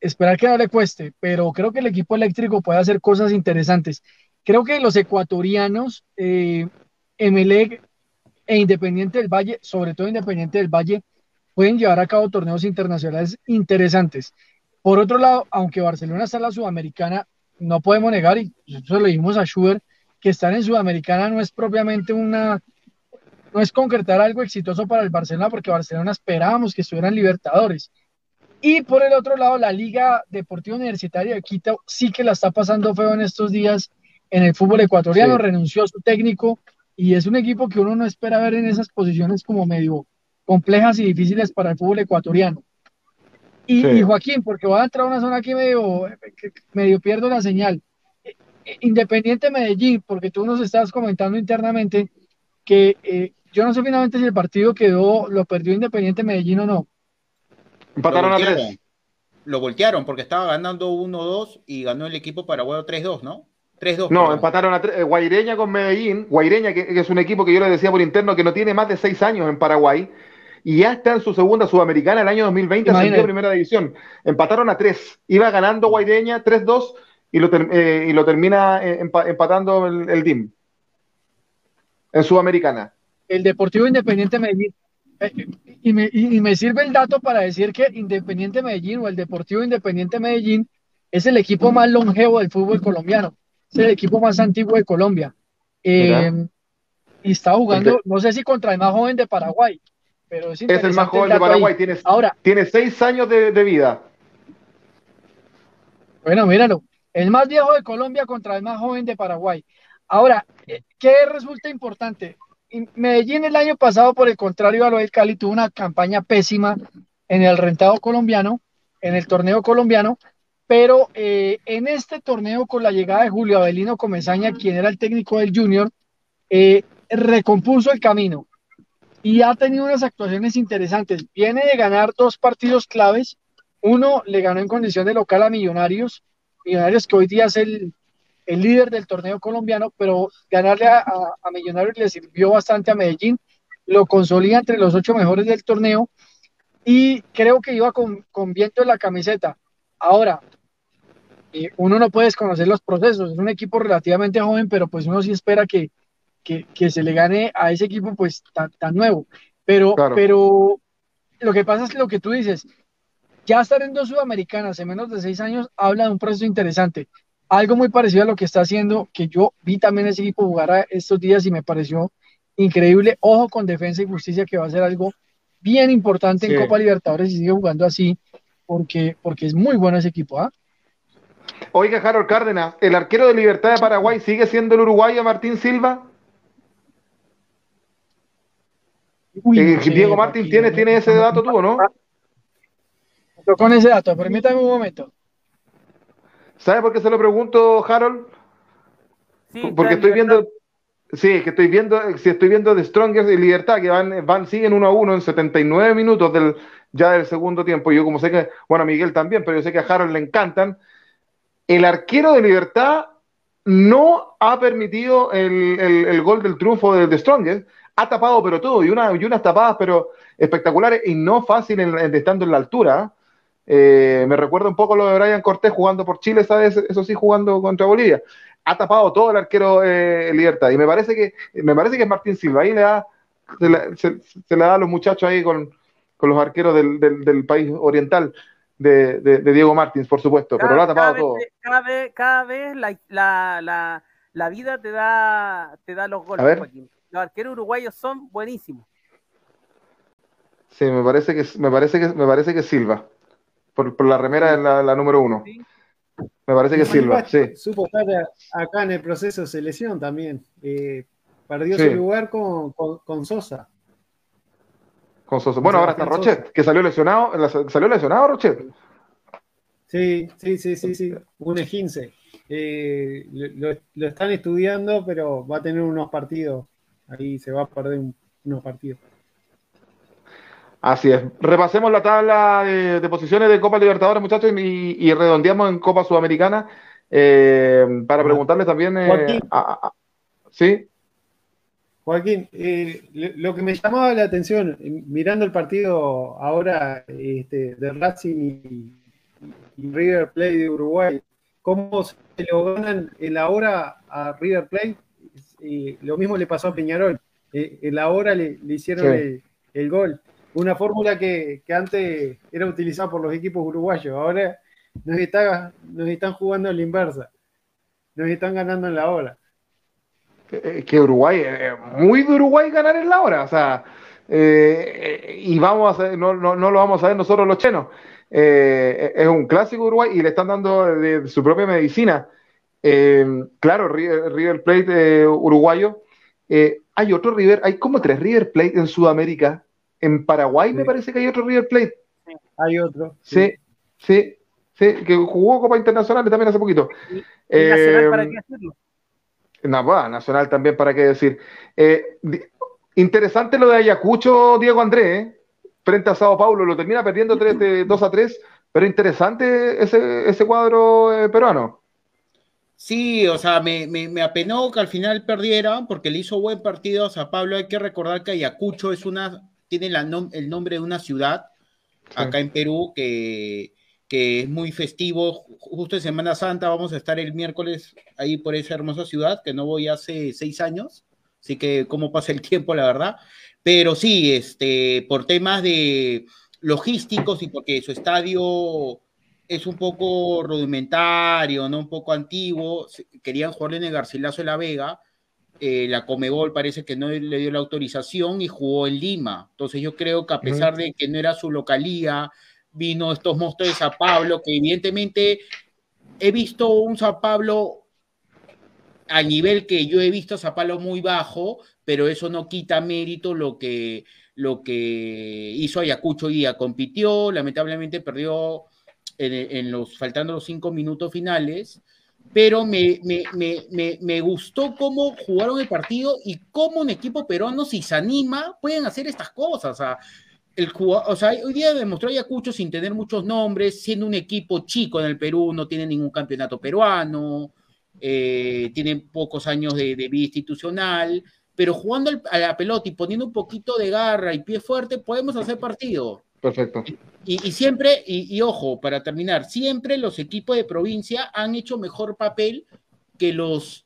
esperar que no le cueste, pero creo que el equipo eléctrico puede hacer cosas interesantes. Creo que los ecuatorianos, eh, e Independiente del Valle, sobre todo Independiente del Valle, pueden llevar a cabo torneos internacionales interesantes. Por otro lado, aunque Barcelona está en la Sudamericana, no podemos negar, y eso le dijimos a Schubert, que estar en Sudamericana no es propiamente una, no es concretar algo exitoso para el Barcelona, porque Barcelona esperábamos que estuvieran Libertadores. Y por el otro lado, la Liga Deportiva Universitaria de Quito sí que la está pasando feo en estos días en el fútbol ecuatoriano, renunció a su técnico y es un equipo que uno no espera ver en esas posiciones como medio complejas y difíciles para el fútbol ecuatoriano. Y, Joaquín, porque voy a entrar a una zona aquí medio, medio pierdo la señal. Eh, Independiente Medellín, porque tú nos estabas comentando internamente que eh, yo no sé finalmente si el partido quedó, lo perdió Independiente Medellín o no, Empataron a tres. Lo voltearon porque estaba ganando 1-2 y ganó el equipo paraguayo 3-2, ¿no? 3-2. No, empataron a tres. Eh, Guaireña con Medellín. Guaireña, que, es un equipo que yo le decía por interno que no tiene más de seis años en Paraguay. Y ya está en su segunda sudamericana el año 2020, en primera división. Empataron a tres. Iba ganando Guaireña 3-2 y, lo eh, y lo termina eh, empatando el, el DIM. En Sudamericana. El Deportivo Independiente Medellín y me, sirve el dato para decir que Independiente Medellín o el Deportivo Independiente Medellín es el equipo más longevo del fútbol colombiano, es el equipo más antiguo de Colombia. Eh, y está jugando, no sé si contra el más joven de Paraguay, pero es, es el más joven de Paraguay, tiene, Ahora, tiene seis años de, de, vida. Bueno, míralo, el más viejo de Colombia contra el más joven de Paraguay. Ahora, eh, ¿qué resulta importante? Medellín el año pasado, por el contrario a lo del Cali, tuvo una campaña pésima en el rentado colombiano, en el torneo colombiano, pero eh, en este torneo con la llegada de Julio Avelino Comesaña, quien era el técnico del Junior, eh, recompuso el camino y ha tenido unas actuaciones interesantes. Viene de ganar dos partidos claves. Uno le ganó en condición de local a Millonarios, Millonarios que hoy día es el, el líder del torneo colombiano, pero ganarle a, Millonarios le sirvió bastante a Medellín, lo consolida entre los ocho mejores del torneo y creo que iba con, viento en la camiseta. Ahora, eh, uno no puede desconocer los procesos, es un equipo relativamente joven, pero pues uno sí espera que, se le gane a ese equipo pues tan, nuevo. Pero, pero lo que pasa es que lo que tú dices, ya estar en dos sudamericanas en menos de seis años habla de un proceso interesante algo muy parecido a lo que está haciendo, que yo vi también ese equipo jugar estos días y me pareció increíble. Ojo con Defensa y Justicia, que va a ser algo bien importante en Copa Libertadores y sigue jugando así, porque, porque es muy bueno ese equipo. ¿ah? Oiga, Harold Cárdenas, ¿el arquero de Libertad de Paraguay sigue siendo el uruguayo Martín Silva? Eh, Diego Martín, ¿tiene, ¿tiene ese dato tú o no? Con ese dato, permítame un momento. ¿Sabe por qué se lo pregunto, Harold? Porque estoy viendo, sí, que estoy viendo, si estoy viendo de Strongest y Libertad, que van, van, siguen uno a uno en 79 minutos del, ya del segundo tiempo. Yo como sé que, bueno, a Miguel también, pero yo sé que a Harold le encantan. El arquero de Libertad no ha permitido el, gol del triunfo de, de, Strongest. Ha tapado pero todo, y, una, y unas tapadas pero espectaculares y no fácil estando en la altura. Eh, me recuerda un poco lo de Brian Cortés jugando por Chile, ¿sabes? Eso sí, jugando contra Bolivia. ha tapado todo el arquero eh, Libertad. Y me parece que me parece que es Martín Silva. Ahí le da, se, le da a los muchachos ahí con, los arqueros del, país oriental de, Diego Martins, por supuesto, pero lo ha tapado todo. Cada vez, cada vez la, vida te da, te da los goles, Los arqueros uruguayos son buenísimos. Sí, me parece que me parece que me parece que Silva. Por, la remera de la, número uno. Me parece que Silva, sí. Supo estar acá en el proceso de selección también. Eh, perdió su lugar con, Sosa. Con Sosa. Bueno, ahora está Rochet, que salió lesionado. ¿Salió lesionado Rochet? Sí, sí, sí, sí, sí. Un esquince. Eh, lo, están estudiando, pero va a tener unos partidos. Ahí se va a perder unos partidos. Así es. Repasemos la tabla de, posiciones de Copa Libertadores, muchachos, y, redondeamos en Copa Sudamericana eh, para preguntarles también. Eh, ¿Sí? Joaquín, eh, lo que me llamaba la atención, mirando el partido ahora este, de Racing y, River Plate de Uruguay, cómo se lo ganan en la hora a River Plate, y lo mismo le pasó a Peñarol. en la hora le, hicieron el gol una fórmula que, antes era utilizada por los equipos uruguayos. Ahora nos, nos están jugando en la inversa. Nos están ganando en la hora. Que Uruguay, eh, muy de Uruguay ganar en la hora. O sea, eh, y vamos a no, no, lo vamos a ver nosotros los chenos. Eh, es un clásico Uruguay y le están dando de, su propia medicina. Claro, River, Plate uruguayo. hay otro River, hay como tres River Plate en Sudamérica en Paraguay me parece que hay otro River Plate. hay otro. Sí, sí, sí, que jugó Copa Internacional también hace poquito. Nacional, ¿para qué decirlo? No, Nacional también, ¿para qué decir? Eh, interesante lo de Ayacucho, Diego Andrés, ¿eh? frente a Sao Paulo, lo termina perdiendo 3, 2 a 3, pero interesante ese, ese cuadro eh, peruano. Sí, o sea, me, me, apenó que al final perdiera porque le hizo buen partido a Sao Pablo. Hay que recordar que Ayacucho es una tiene el nombre de una ciudad acá en Perú que, es muy festivo. Justo en Semana Santa vamos a estar el miércoles ahí por esa hermosa ciudad, que no voy hace seis años. Así que cómo pasa el tiempo, la verdad. Pero sí, este, por temas de logísticos y porque su estadio es un poco rudimentario, ¿no? Un poco antiguo, querían jugarle en el Garcilaso de la Vega, eh, la Comebol parece que no le dio la autorización y jugó en Lima. Entonces yo creo que a pesar de que no era su localía, vino estos monstruos de San Pablo, que evidentemente he visto un San Pablo a nivel que yo he visto a San Pablo muy bajo, pero eso no quita mérito lo que, lo que hizo Ayacucho día. Compitió, lamentablemente perdió en los, faltando los cinco minutos finales pero me, me, gustó cómo jugaron el partido y cómo un equipo peruano, si se anima, pueden hacer estas cosas. O sea, el o sea, hoy día demostró Ayacucho sin tener muchos nombres, siendo un equipo chico en el Perú, no tiene ningún campeonato peruano, eh, tienen pocos años de, vida institucional, pero jugando a la pelota y poniendo un poquito de garra y pie fuerte, podemos hacer partido. Perfecto. Y, siempre, y, ojo, para terminar, siempre los equipos de provincia han hecho mejor papel que los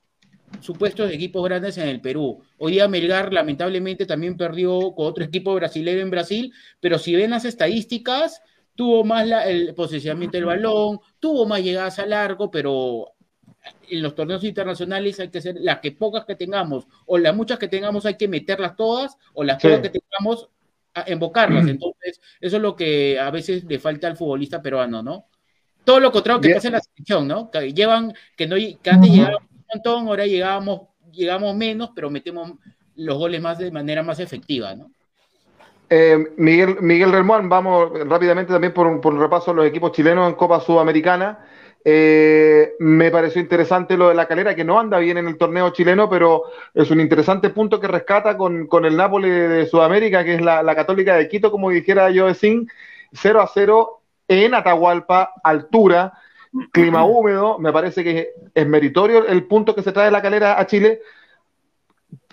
supuestos equipos grandes en el Perú. Hoy día Melgar lamentablemente también perdió con otro equipo brasileño en Brasil, pero si ven las estadísticas, tuvo más el posicionamiento del balón, tuvo más llegadas a largo, pero en los torneos internacionales hay que hacer las que pocas que tengamos, o las muchas que tengamos hay que meterlas todas, o las pocas que tengamos invocarlas. Entonces, eso es lo que a veces le falta al futbolista peruano, ¿no? Todo lo contrario que pasa en la selección, ¿no? Que llevan, que no que antes llegábamos un montón, ahora llegábamos, llegamos menos, pero metemos los goles más de manera más efectiva, ¿no? Eh, Miguel, Miguel vamos rápidamente también por por un repaso a los equipos chilenos en Copa Sudamericana. Eh, me pareció interesante lo de la calera, que no anda bien en el torneo chileno, pero es un interesante punto que rescata con, el Nápoles de Sudamérica, que es la, Católica de Quito, como dijera yo, 0 a 0 en Atahualpa, altura, clima húmedo. Me parece que es meritorio el punto que se trae la calera a Chile.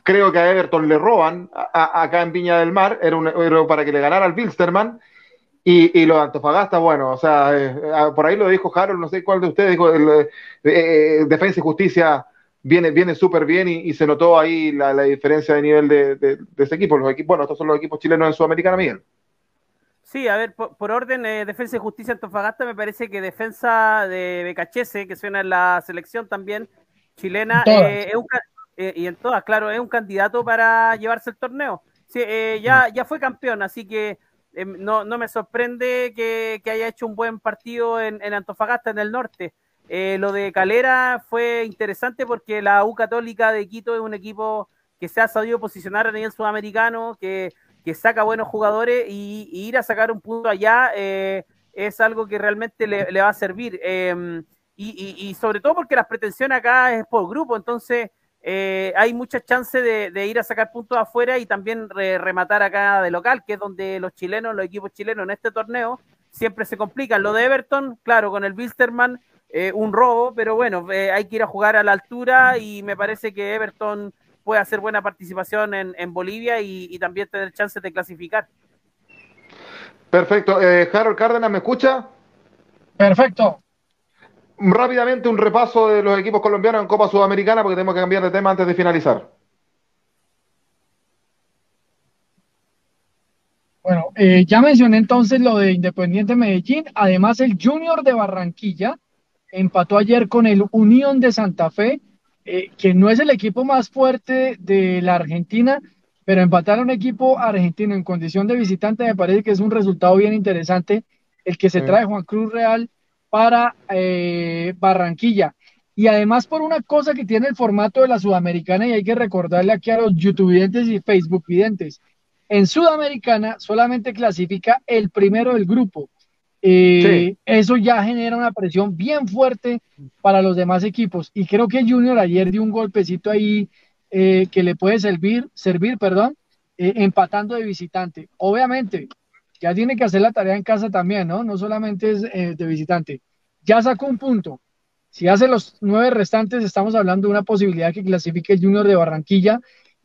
Creo que a Everton le roban acá en Viña del Mar, era, un, para que le ganara al Bilsterman y, y los Antofagasta, bueno, o sea, eh, ah, por ahí lo dijo Harold, no sé cuál de ustedes dijo, el, eh, eh, Defensa y Justicia viene, viene súper bien y, se notó ahí la, diferencia de nivel de, de, ese equipo. Los equipos, bueno, estos son los equipos chilenos en Sudamericana, Miguel. Sí, a ver, por, orden, eh, Defensa y Justicia Antofagasta, me parece que Defensa de Becachese, que suena en la selección también chilena, eh, eh, y en todas, claro, es un candidato para llevarse el torneo. Sí, ya, ya fue campeón, así que no, no, me sorprende que, haya hecho un buen partido en, Antofagasta, en el norte. lo de Calera fue interesante porque la U Católica de Quito es un equipo que se ha sabido posicionar a nivel sudamericano, que saca buenos jugadores y, ir a sacar un punto allá eh, es algo que realmente le, va a servir. Em, y, sobre todo porque las pretensiones acá es por grupo, entonces eh, hay muchas chances de, ir a sacar puntos afuera y también rematar acá de local, que es donde los chilenos, los equipos chilenos en este torneo siempre se complican. Lo de Everton, claro, con el Wilstermann, eh, un robo, pero bueno, hay que ir a jugar a la altura y me parece que Everton puede hacer buena participación en, Bolivia y, también tener chances de clasificar. Perfecto. Eh, Harold Cárdenas, ¿me escucha? Perfecto. Rápidamente un repaso de los equipos colombianos en Copa Sudamericana porque tenemos que cambiar de tema antes de finalizar. Bueno, eh, ya mencioné entonces lo de Independiente Medellín. Además, el Junior de Barranquilla empató ayer con el Unión de Santa Fe eh, que no es el equipo más fuerte de la Argentina, pero empatar a un equipo argentino en condición de visitante me parece que es un resultado bien interesante el que se trae Juan Cruz Real para eh, Barranquilla. Y además por una cosa que tiene el formato de la Sudamericana y hay que recordarle aquí a los YouTube videntes y Facebook videntes. En Sudamericana solamente clasifica el primero del grupo. Eh, eso ya genera una presión bien fuerte para los demás equipos. Y creo que Junior ayer dio un golpecito ahí eh, que le puede servir, servir perdón, eh, empatando de visitante. Obviamente, ya tiene que hacer la tarea en casa también, ¿no? No solamente es de visitante. Ya sacó un punto. Si hace los nueve restantes, estamos hablando de una posibilidad que clasifique el Junior de Barranquilla,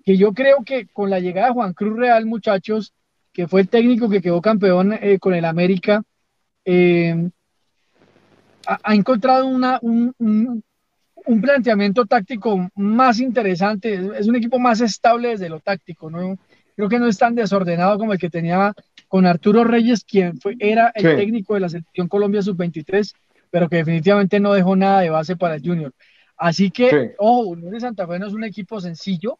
que yo creo que con la llegada de Juan Cruz Real, muchachos, que fue el técnico que quedó campeón con el América, eh, ha, encontrado una, un, un, planteamiento táctico más interesante, es, un equipo más estable desde lo táctico, ¿no? Creo que no es tan desordenado como el que tenía con Arturo Reyes, quien fue, era el técnico de la selección Colombia Sub-23, pero que definitivamente no dejó nada de base para el Junior. Así que, ojo, Unión de Santa Fe no es un equipo sencillo,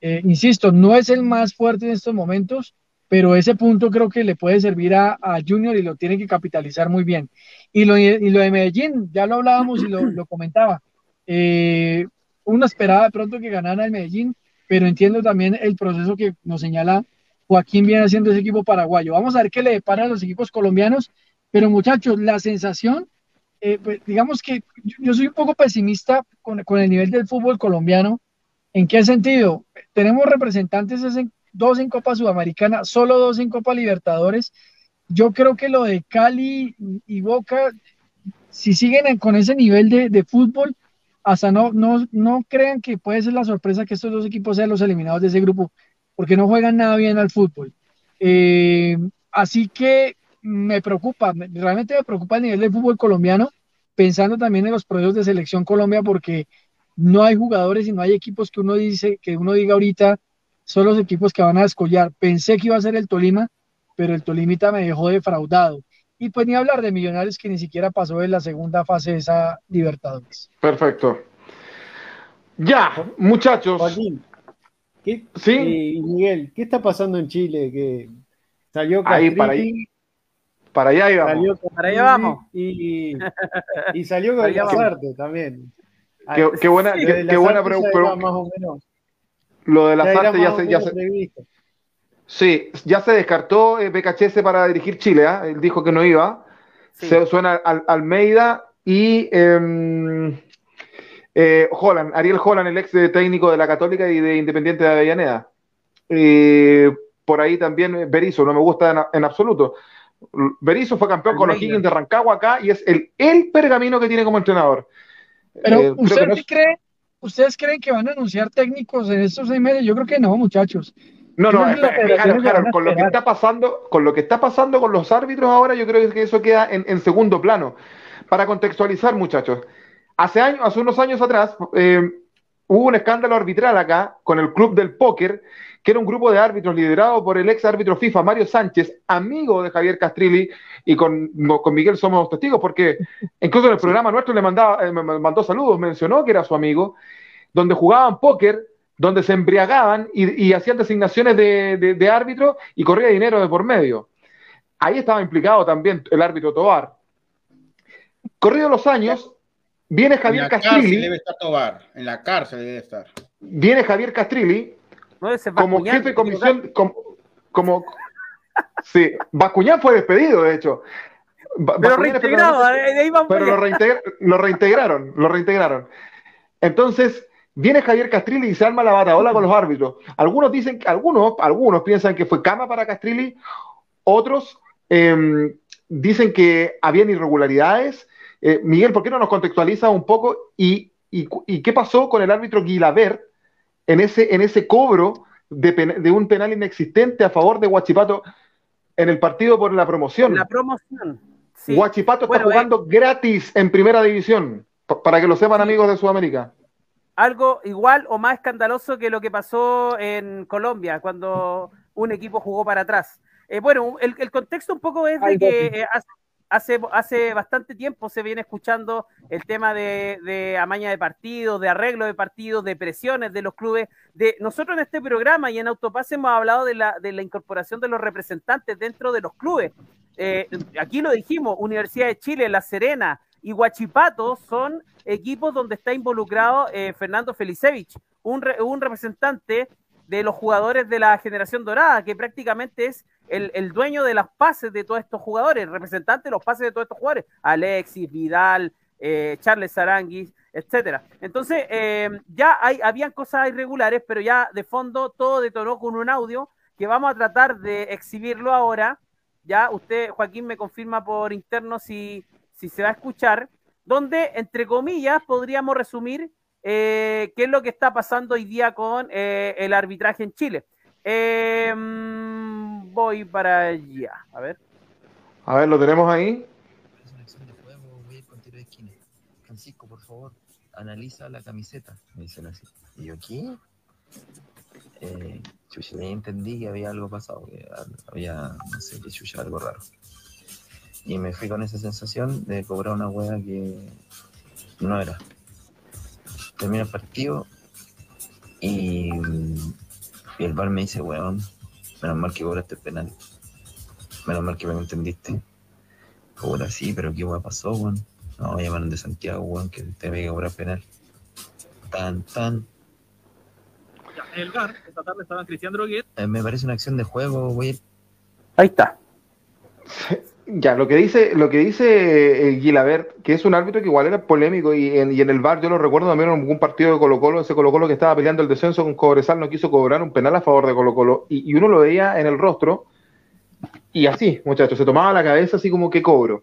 eh, insisto, no es el más fuerte en estos momentos, pero ese punto creo que le puede servir a, Junior y lo tiene que capitalizar muy bien. Y lo, y lo de Medellín, ya lo hablábamos y lo, comentaba. Eh, uno esperaba de pronto que ganara el Medellín, pero entiendo también el proceso que nos señala Joaquín viene haciendo ese equipo paraguayo. Vamos a ver qué le depara a los equipos colombianos, pero muchachos, la sensación, eh, pues, digamos que yo, soy un poco pesimista con, el nivel del fútbol colombiano. ¿En qué sentido? Tenemos representantes en, dos en Copa Sudamericana, solo dos en Copa Libertadores. Yo creo que lo de Cali y Boca, si siguen con ese nivel de, fútbol, hasta no, no, no crean que puede ser la sorpresa que estos dos equipos sean los eliminados de ese grupo, porque no juegan nada bien al fútbol. Eh, así que me preocupa, realmente me preocupa el nivel del fútbol colombiano, pensando también en los proyectos de selección Colombia, porque no hay jugadores y no hay equipos que uno dice, que uno diga ahorita, son los equipos que van a descollar. Pensé que iba a ser el Tolima, pero el Tolimita me dejó defraudado. Y pues ni hablar de Millonarios que ni siquiera pasó de la segunda fase de esa Libertadores. Perfecto. Ya, muchachos. Joaquín, ¿qué, ¿Sí? Eh, Miguel, ¿qué está pasando en Chile? Que salió ahí para ahí. Para allá íbamos. para allá vamos. Y, y salió con la suerte también. Qué, buena, qué, buena pregunta. Más o menos. Lo de la ya, ya se, ya se Sí, ya se descartó eh, BKHS para dirigir Chile, ¿ah? él dijo que no iba. Se suena al, Almeida y em, eh, Holland, Ariel Holland, el ex técnico de la Católica y de Independiente de Avellaneda. Eh, por ahí también Berizzo, no me gusta en, absoluto. Berizzo fue campeón con los Higgins de Rancagua acá y es el, el pergamino que tiene como entrenador. Pero, ¿usted cree ¿Ustedes creen que van a anunciar técnicos en estos seis meses? Yo creo que no, muchachos. No, no, con lo que está pasando, con lo que está pasando con los árbitros ahora, yo creo que eso queda en, segundo plano. Para contextualizar, muchachos, hace años, hace unos años atrás, eh, hubo un escándalo arbitral acá con el Club del Póker, que era un grupo de árbitros liderado por el ex árbitro FIFA Mario Sánchez, amigo de Javier Castrilli, y con, con Miguel somos testigos, porque incluso en el programa nuestro le mandaba, eh, mandó saludos, mencionó que era su amigo, donde jugaban póker, donde se embriagaban y, hacían designaciones de, de, árbitro y corría dinero de por medio. Ahí estaba implicado también el árbitro Tobar. Corridos los años, Viene Javier en la Castrilli. debe estar Tobar, en la cárcel debe estar. Viene Javier Castrilli como jefe de comisión, como, sí, Bascuñán fue despedido, de hecho. Pero, reintegrado, pero lo, lo, reintegraron, lo reintegraron. Entonces, viene Javier Castrilli y se arma la bataola con los árbitros. Algunos dicen, algunos, algunos piensan que fue cama para Castrilli, otros em, dicen que habían irregularidades eh, Miguel, ¿por qué no nos contextualiza un poco y, qué pasó con el árbitro Guilaber en ese, en ese cobro de, un penal inexistente a favor de Huachipato en el partido por la promoción? La promoción. Sí. Huachipato está jugando eh, gratis en primera división, para que lo sepan amigos de Sudamérica. Algo igual o más escandaloso que lo que pasó en Colombia, cuando un equipo jugó para atrás. Eh, bueno, el, contexto un poco es de que hace, hace bastante tiempo se viene escuchando el tema de, amaña de partidos, de arreglo de partidos, de presiones de los clubes. De, nosotros en este programa y en Autopase hemos hablado de la, de la incorporación de los representantes dentro de los clubes. Eh, aquí lo dijimos, Universidad de Chile, La Serena y Huachipato son equipos donde está involucrado eh, Fernando Felicevich, un, un representante de los jugadores de la generación dorada, que prácticamente es el, dueño de las pases de todos estos jugadores, el representante de los pases de todos estos jugadores, Alexis, Vidal, eh, Charles Aranguis, etcétera. Entonces, eh, ya hay, habían cosas irregulares, pero ya de fondo todo detonó con un audio que vamos a tratar de exhibirlo ahora. Ya usted, Joaquín, me confirma por interno si, si se va a escuchar, donde, entre comillas, podríamos resumir eh, qué es lo que está pasando hoy día con el arbitraje en Chile. Eh, voy para allá. A ver. A ver, ¿lo tenemos ahí? Francisco, por favor, analiza la camiseta. Me dicen así. ¿Y yo qué? Eh, entendí que había algo pasado, que había, no sé, que chucha, algo raro. Y me fui con esa sensación de cobrar una hueá que no era. Termina el partido y, y el bar me dice, weón, Menos mal que cobraste el penal. Menos mal que me entendiste. Ahora sí, pero ¿qué hueá pasó, weón? No, llamaron de Santiago, weón, que te había que cobrar penal. Tan, tan. Ya, el GAR, esta tarde estaba Cristian Droguet. Eh, me parece una acción de juego, güey. Ahí está. Ya, lo que dice, lo que dice eh, Guilabert, que es un árbitro que igual era polémico y en, y en el bar yo lo recuerdo también en algún partido de Colo Colo, ese Colo Colo que estaba peleando el descenso con Cobresal no quiso cobrar un penal a favor de Colo Colo y, uno lo veía en el rostro y así, muchachos, se tomaba la cabeza así como que cobro.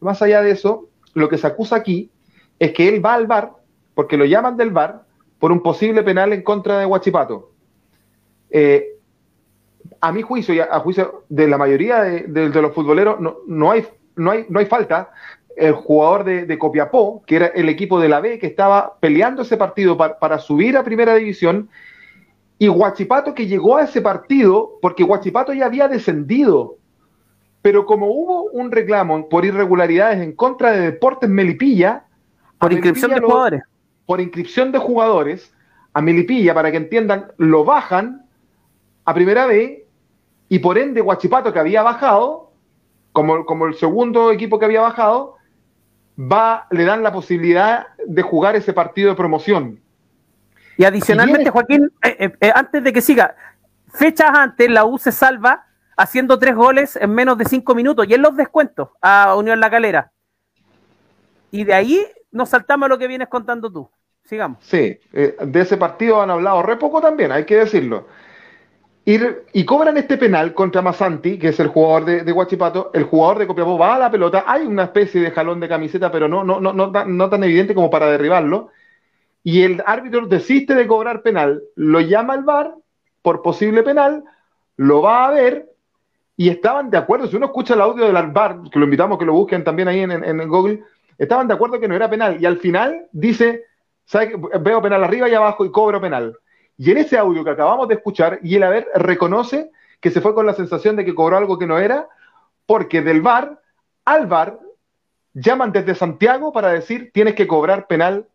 Más allá de eso, lo que se acusa aquí es que él va al bar, porque lo llaman del bar, por un posible penal en contra de Huachipato. Eh, a mi juicio y a, juicio de la mayoría de, los futboleros, no, hay, no, hay, no hay falta. El jugador de, Copiapó, que era el equipo de la B, que estaba peleando ese partido para, subir a primera división, y Huachipato que llegó a ese partido porque Huachipato ya había descendido. Pero como hubo un reclamo por irregularidades en contra de Deportes Melipilla, por inscripción de jugadores. Por inscripción de jugadores, a Melipilla, para que entiendan, lo bajan a primera B y por ende Guachipato que había bajado, como, como el segundo equipo que había bajado, va, le dan la posibilidad de jugar ese partido de promoción. Y adicionalmente, Joaquín, eh, eh, eh, antes de que siga, fechas antes la U se salva haciendo tres goles en menos de cinco minutos y en los descuentos a Unión La Calera. Y de ahí nos saltamos a lo que vienes contando tú. Sigamos. Sí, de ese partido han hablado re poco también, hay que decirlo. Y, cobran este penal contra Masanti, que es el jugador de, Guachipato. El jugador de Copiapó va a la pelota. Hay una especie de jalón de camiseta, pero no, no, no, no, tan evidente como para derribarlo. Y el árbitro desiste de cobrar penal. Lo llama al VAR por posible penal. Lo va a ver. Y estaban de acuerdo. Si uno escucha el audio del VAR, que lo invitamos a que lo busquen también ahí en, en Google, estaban de acuerdo que no era penal. Y al final dice, veo penal arriba y abajo y cobro penal. Y en ese audio que acabamos de escuchar, y el haber reconoce que se fue con la sensación de que cobró algo que no era, porque del VAR al VAR llaman desde Santiago para decir tienes que cobrar penal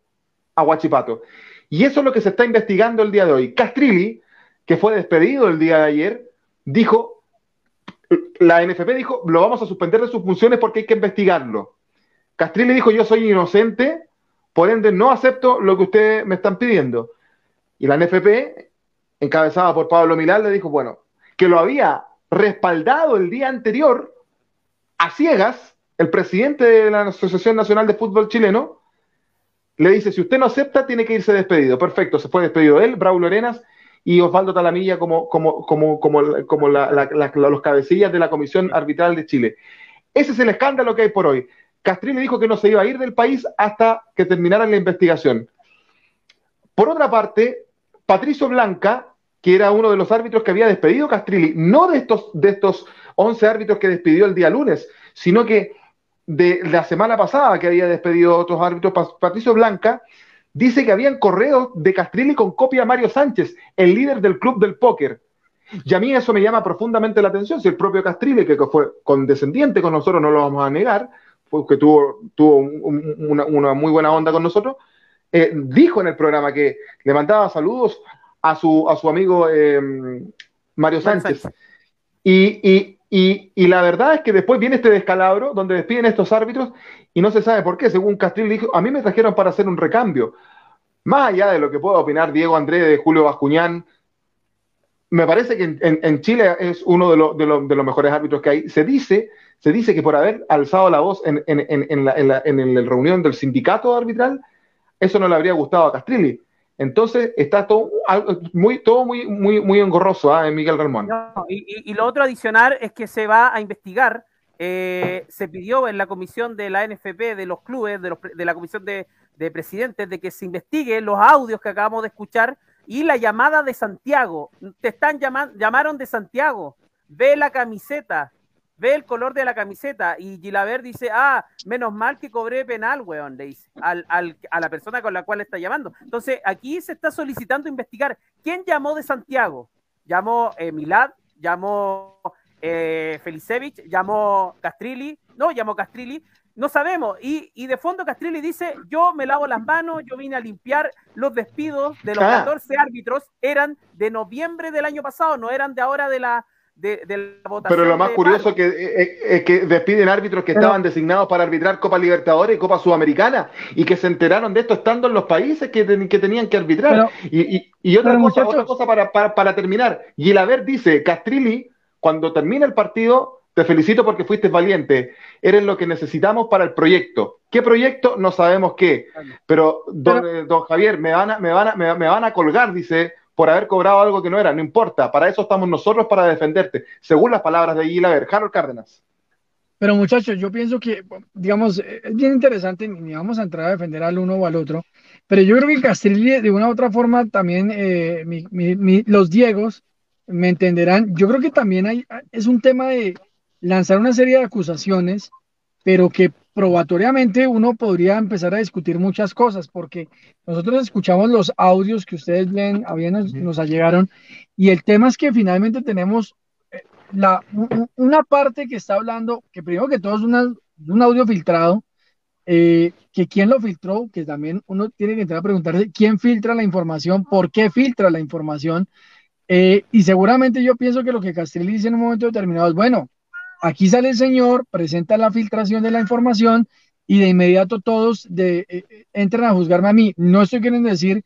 a Huachipato. Y eso es lo que se está investigando el día de hoy. Castrilli, que fue despedido el día de ayer, dijo, la NFP dijo, lo vamos a suspender de sus funciones porque hay que investigarlo. Castrilli dijo, yo soy inocente, por ende no acepto lo que ustedes me están pidiendo. Y la NFP, encabezada por Pablo Milán, le dijo, bueno, que lo había respaldado el día anterior a ciegas, el presidente de la Asociación Nacional de Fútbol Chileno, le dice, si usted no acepta, tiene que irse despedido. Perfecto, se fue despedido él, Braulio Arenas y Osvaldo Talamilla como, como, como, como, como los cabecillas de la Comisión Arbitral de Chile. Ese es el escándalo que hay por hoy. Castrilli dijo que no se iba a ir del país hasta que terminara la investigación. Por otra parte, Patricio Blanca, que era uno de los árbitros que había despedido Castrilli, no de estos, de estos 11 árbitros que despidió el día lunes, sino que de la semana pasada que había despedido otros árbitros, Patricio Blanca, dice que habían correos de Castrilli con copia a Mario Sánchez, el líder del club del póker. Y a mí eso me llama profundamente la atención, si el propio Castrilli, que fue condescendiente con nosotros, no lo vamos a negar, porque tuvo una, muy buena onda con nosotros, eh, dijo en el programa que le mandaba saludos a su, a su amigo em, Mario Sánchez. Y, y, la verdad es que después viene este descalabro donde despiden estos árbitros y no se sabe por qué. Según Castril dijo, a mí me trajeron para hacer un recambio. Más allá de lo que pueda opinar Diego André de Julio Bascuñán, me parece que en, Chile es uno de, de, los mejores árbitros que hay. Se dice, se dice que por haber alzado la voz en, la, en la reunión del sindicato arbitral, eso no le habría gustado a Castrilli. Entonces está todo muy, todo muy, muy, muy engorroso ¿eh? Miguel Ramón. y, lo otro adicional es que se va a investigar. Eh, se pidió en la comisión de la NFP, de los clubes, de, los, de la comisión de, presidentes, de que se investigue los audios que acabamos de escuchar y la llamada de Santiago. Te están llamando, llamaron de Santiago. Ve la camiseta ve el color de la camiseta y Gilaver dice, ah, menos mal que cobré penal, weón, le dice al, a la persona con la cual está llamando. Entonces, aquí se está solicitando investigar quién llamó de Santiago. Llamó eh, Milad, llamó eh, Felicevich, llamó Castrilli, no, llamó Castrilli, no sabemos. Y, y, de fondo Castrilli dice, yo me lavo las manos, yo vine a limpiar los despidos de los 14 ah. árbitros, eran de noviembre del año pasado, no eran de ahora de la, pero lo más curioso es que, eh, eh, es que despiden árbitros que estaban designados para arbitrar Copa Libertadores y Copa Sudamericana y que se enteraron de esto estando en los países que, que tenían que arbitrar. y, otra, cosa, otra cosa para, para, terminar. Y el haber dice, Castrilli, cuando termina el partido, te felicito porque fuiste valiente. Eres lo que necesitamos para el proyecto. ¿Qué proyecto? No sabemos qué. Pero, don, eh, don Javier, me van, a, me, van a, me van a colgar, dice por haber cobrado algo que no era. No importa, para eso estamos nosotros, para defenderte, según las palabras de Gilaver. Harold Cárdenas. Pero muchachos, yo pienso que, digamos, es bien interesante, ni vamos a entrar a defender al uno o al otro, pero yo creo que Castrilli, de una u otra forma, también eh, los Diegos me entenderán. Yo creo que también hay, es un tema de lanzar una serie de acusaciones, pero que probatoriamente uno podría empezar a discutir muchas cosas, porque nosotros escuchamos los audios que ustedes leen, nos, nos allegaron, y el tema es que finalmente tenemos eh, la, una parte que está hablando, que primero que todo es un audio filtrado, eh, que quién lo filtró, que también uno tiene que entrar a preguntarse quién filtra la información, por qué filtra la información, eh, y seguramente yo pienso que lo que Castelli dice en un momento determinado es, bueno, Aquí sale el señor, presenta la filtración de la información y de inmediato todos de, eh, eh, entran a juzgarme a mí. No estoy queriendo decir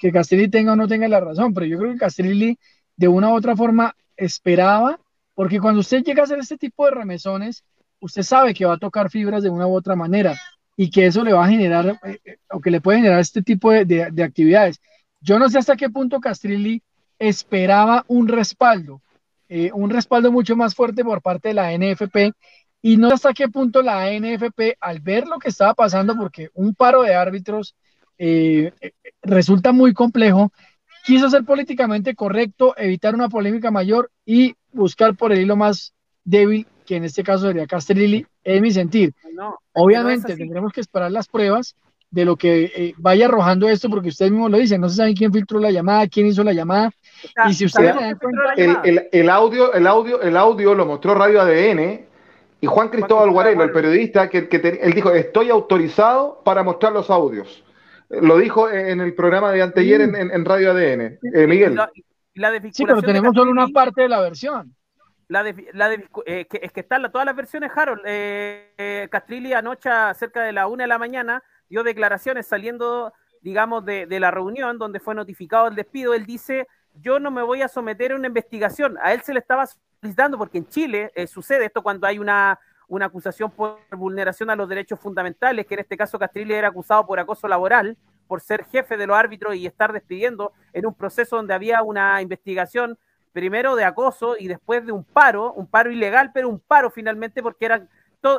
que Castelli tenga o no tenga la razón, pero yo creo que Castelli de una u otra forma esperaba, porque cuando usted llega a hacer este tipo de remesones, usted sabe que va a tocar fibras de una u otra manera y que eso le va a generar eh, o que le puede generar este tipo de, de actividades. Yo no sé hasta qué punto Castrilli esperaba un respaldo, eh, un respaldo mucho más fuerte por parte de la NFP y no sé hasta qué punto la NFP, al ver lo que estaba pasando, porque un paro de árbitros eh, resulta muy complejo, quiso ser políticamente correcto, evitar una polémica mayor y buscar por el hilo más débil, que en este caso sería Castrilli, en mi sentir. Obviamente tendremos que esperar las pruebas, de lo que eh, vaya arrojando esto, porque usted mismo lo dice, no se sabe quién filtró la llamada, quién hizo la llamada. y si usted el, el, audio, el audio, el audio lo mostró Radio ADN y Juan Cristóbal Guarelo, el periodista, que, él dijo, estoy autorizado para mostrar los audios. Lo dijo en el programa de anteayer mm. en, Radio ADN. Eh, Miguel. sí, pero tenemos solo una parte de la versión. La de, la de, eh, es que están todas las versiones, Harold. Eh, Castrilli anoche, cerca de la una de la mañana, dio declaraciones saliendo, digamos, de, la reunión donde fue notificado el despido. Él dice, yo no me voy a someter a una investigación. A él se le estaba solicitando, porque en Chile eh, sucede esto cuando hay una, una acusación por vulneración a los derechos fundamentales, que en este caso Castrilli era acusado por acoso laboral, por ser jefe de los árbitros y estar despidiendo en un proceso donde había una investigación primero de acoso y después de un paro, un paro ilegal, pero un paro finalmente porque eran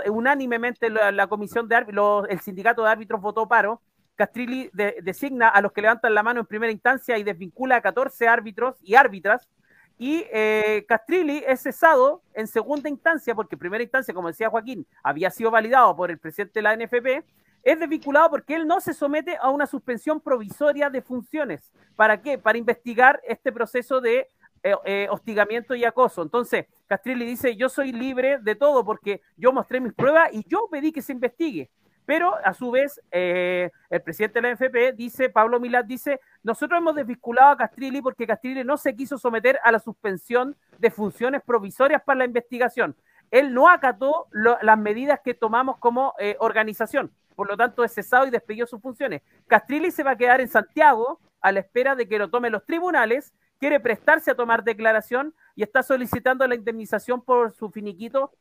unánimemente la, comisión de árbitros, el sindicato de árbitros votó paro. Castrilli designa a los que levantan la mano en primera instancia y desvincula a 14 árbitros y árbitras. Y eh, Castrilli es cesado en segunda instancia, porque en primera instancia, como decía Joaquín, había sido validado por el presidente de la NFP, es desvinculado porque él no se somete a una suspensión provisoria de funciones. ¿Para qué? Para investigar este proceso de eh, eh, hostigamiento y acoso. Entonces, Castrilli dice, yo soy libre de todo porque yo mostré mis pruebas y yo pedí que se investigue. Pero a su vez, eh, el presidente de la NFP dice, Pablo Milad dice, nosotros hemos desvinculado a Castrilli porque Castrilli no se quiso someter a la suspensión de funciones provisorias para la investigación. Él no acató las medidas que tomamos como organización. Por lo tanto, es cesado y despedió sus funciones. Castrilli se va a quedar en Santiago a la espera de que lo tomen los tribunales quiere prestarse a tomar declaración y está solicitando la indemnización por su finiquito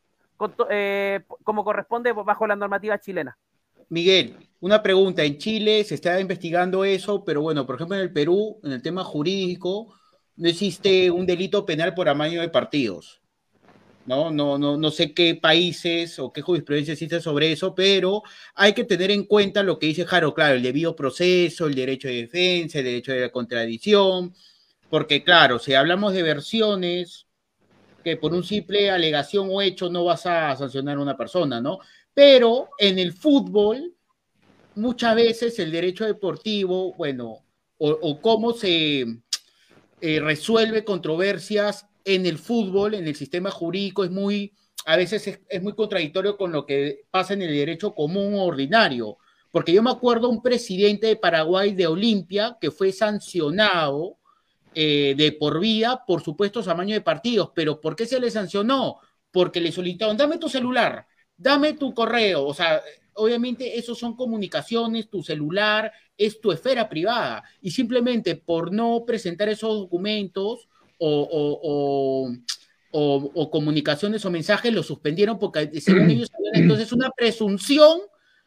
eh, como corresponde bajo la normativa chilena. Miguel, una pregunta. En Chile se está investigando eso, pero bueno, por ejemplo en el Perú, en el tema jurídico, no existe un delito penal por amaño de partidos. ¿no? No, no, no sé qué países o qué jurisprudencia existe sobre eso, pero hay que tener en cuenta lo que dice Jaro, claro, el debido proceso, el derecho de defensa, el derecho de la contradicción, porque claro, si hablamos de versiones, que por un simple alegación o hecho no vas a sancionar a una persona, ¿no? Pero en el fútbol, muchas veces el derecho deportivo, bueno, o, cómo se eh, resuelve controversias en el fútbol, en el sistema jurídico, es muy, a veces es, es, muy contradictorio con lo que pasa en el derecho común o ordinario. Porque yo me acuerdo un presidente de Paraguay de Olimpia que fue sancionado eh, de por vida por supuestos tamaño de partidos. Pero ¿por qué se le sancionó? Porque le solicitaron, dame tu celular, dame tu correo. O sea, obviamente eso son comunicaciones, tu celular es tu esfera privada. Y simplemente por no presentar esos documentos o, o, comunicaciones o mensajes, lo suspendieron porque según ellos entonces una presunción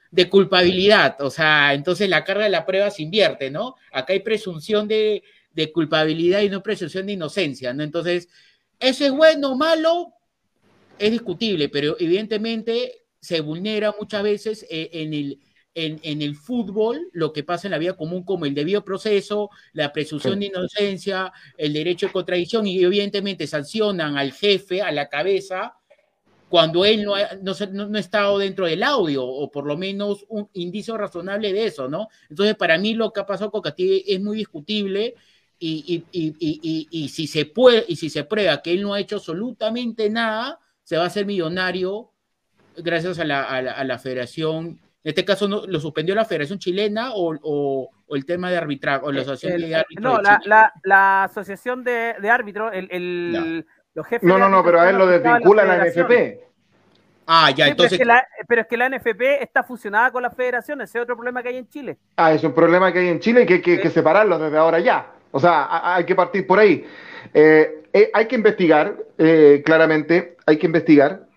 de culpabilidad, o sea, entonces la carga de la prueba se invierte, ¿no? Acá hay presunción de, de culpabilidad y no presunción de inocencia, ¿no? Entonces, ¿eso es bueno o malo? Es discutible, pero evidentemente se vulnera muchas veces eh, en el, en, el fútbol lo que pasa en la vida común como el debido proceso, la presunción de inocencia, el derecho de contradicción y evidentemente sancionan al jefe, a la cabeza, cuando él no ha, no, no, estado dentro del audio o por lo menos un indicio razonable de eso, ¿no? Entonces para mí lo que ha pasado con Castillo es muy discutible y, y, y, y, si se puede, y si se prueba que él no ha hecho absolutamente nada, se va a hacer millonario gracias a la, a la, federación. En este caso, no, ¿lo suspendió la Federación Chilena o, o, el tema de arbitraje o la asociación de árbitros? No, la, la, la, asociación de, de árbitros, el, el los jefes. No, no, no, pero a él lo desvincula la, NFP. Ah, ya, entonces. Pero es, que la, NFP está fusionada con la federación, ese es otro problema que hay en Chile. Ah, es un problema que hay en Chile y que hay que, que separarlo desde ahora ya. O sea, hay que partir por ahí. Eh, eh, hay que investigar, eh, claramente, hay que investigar.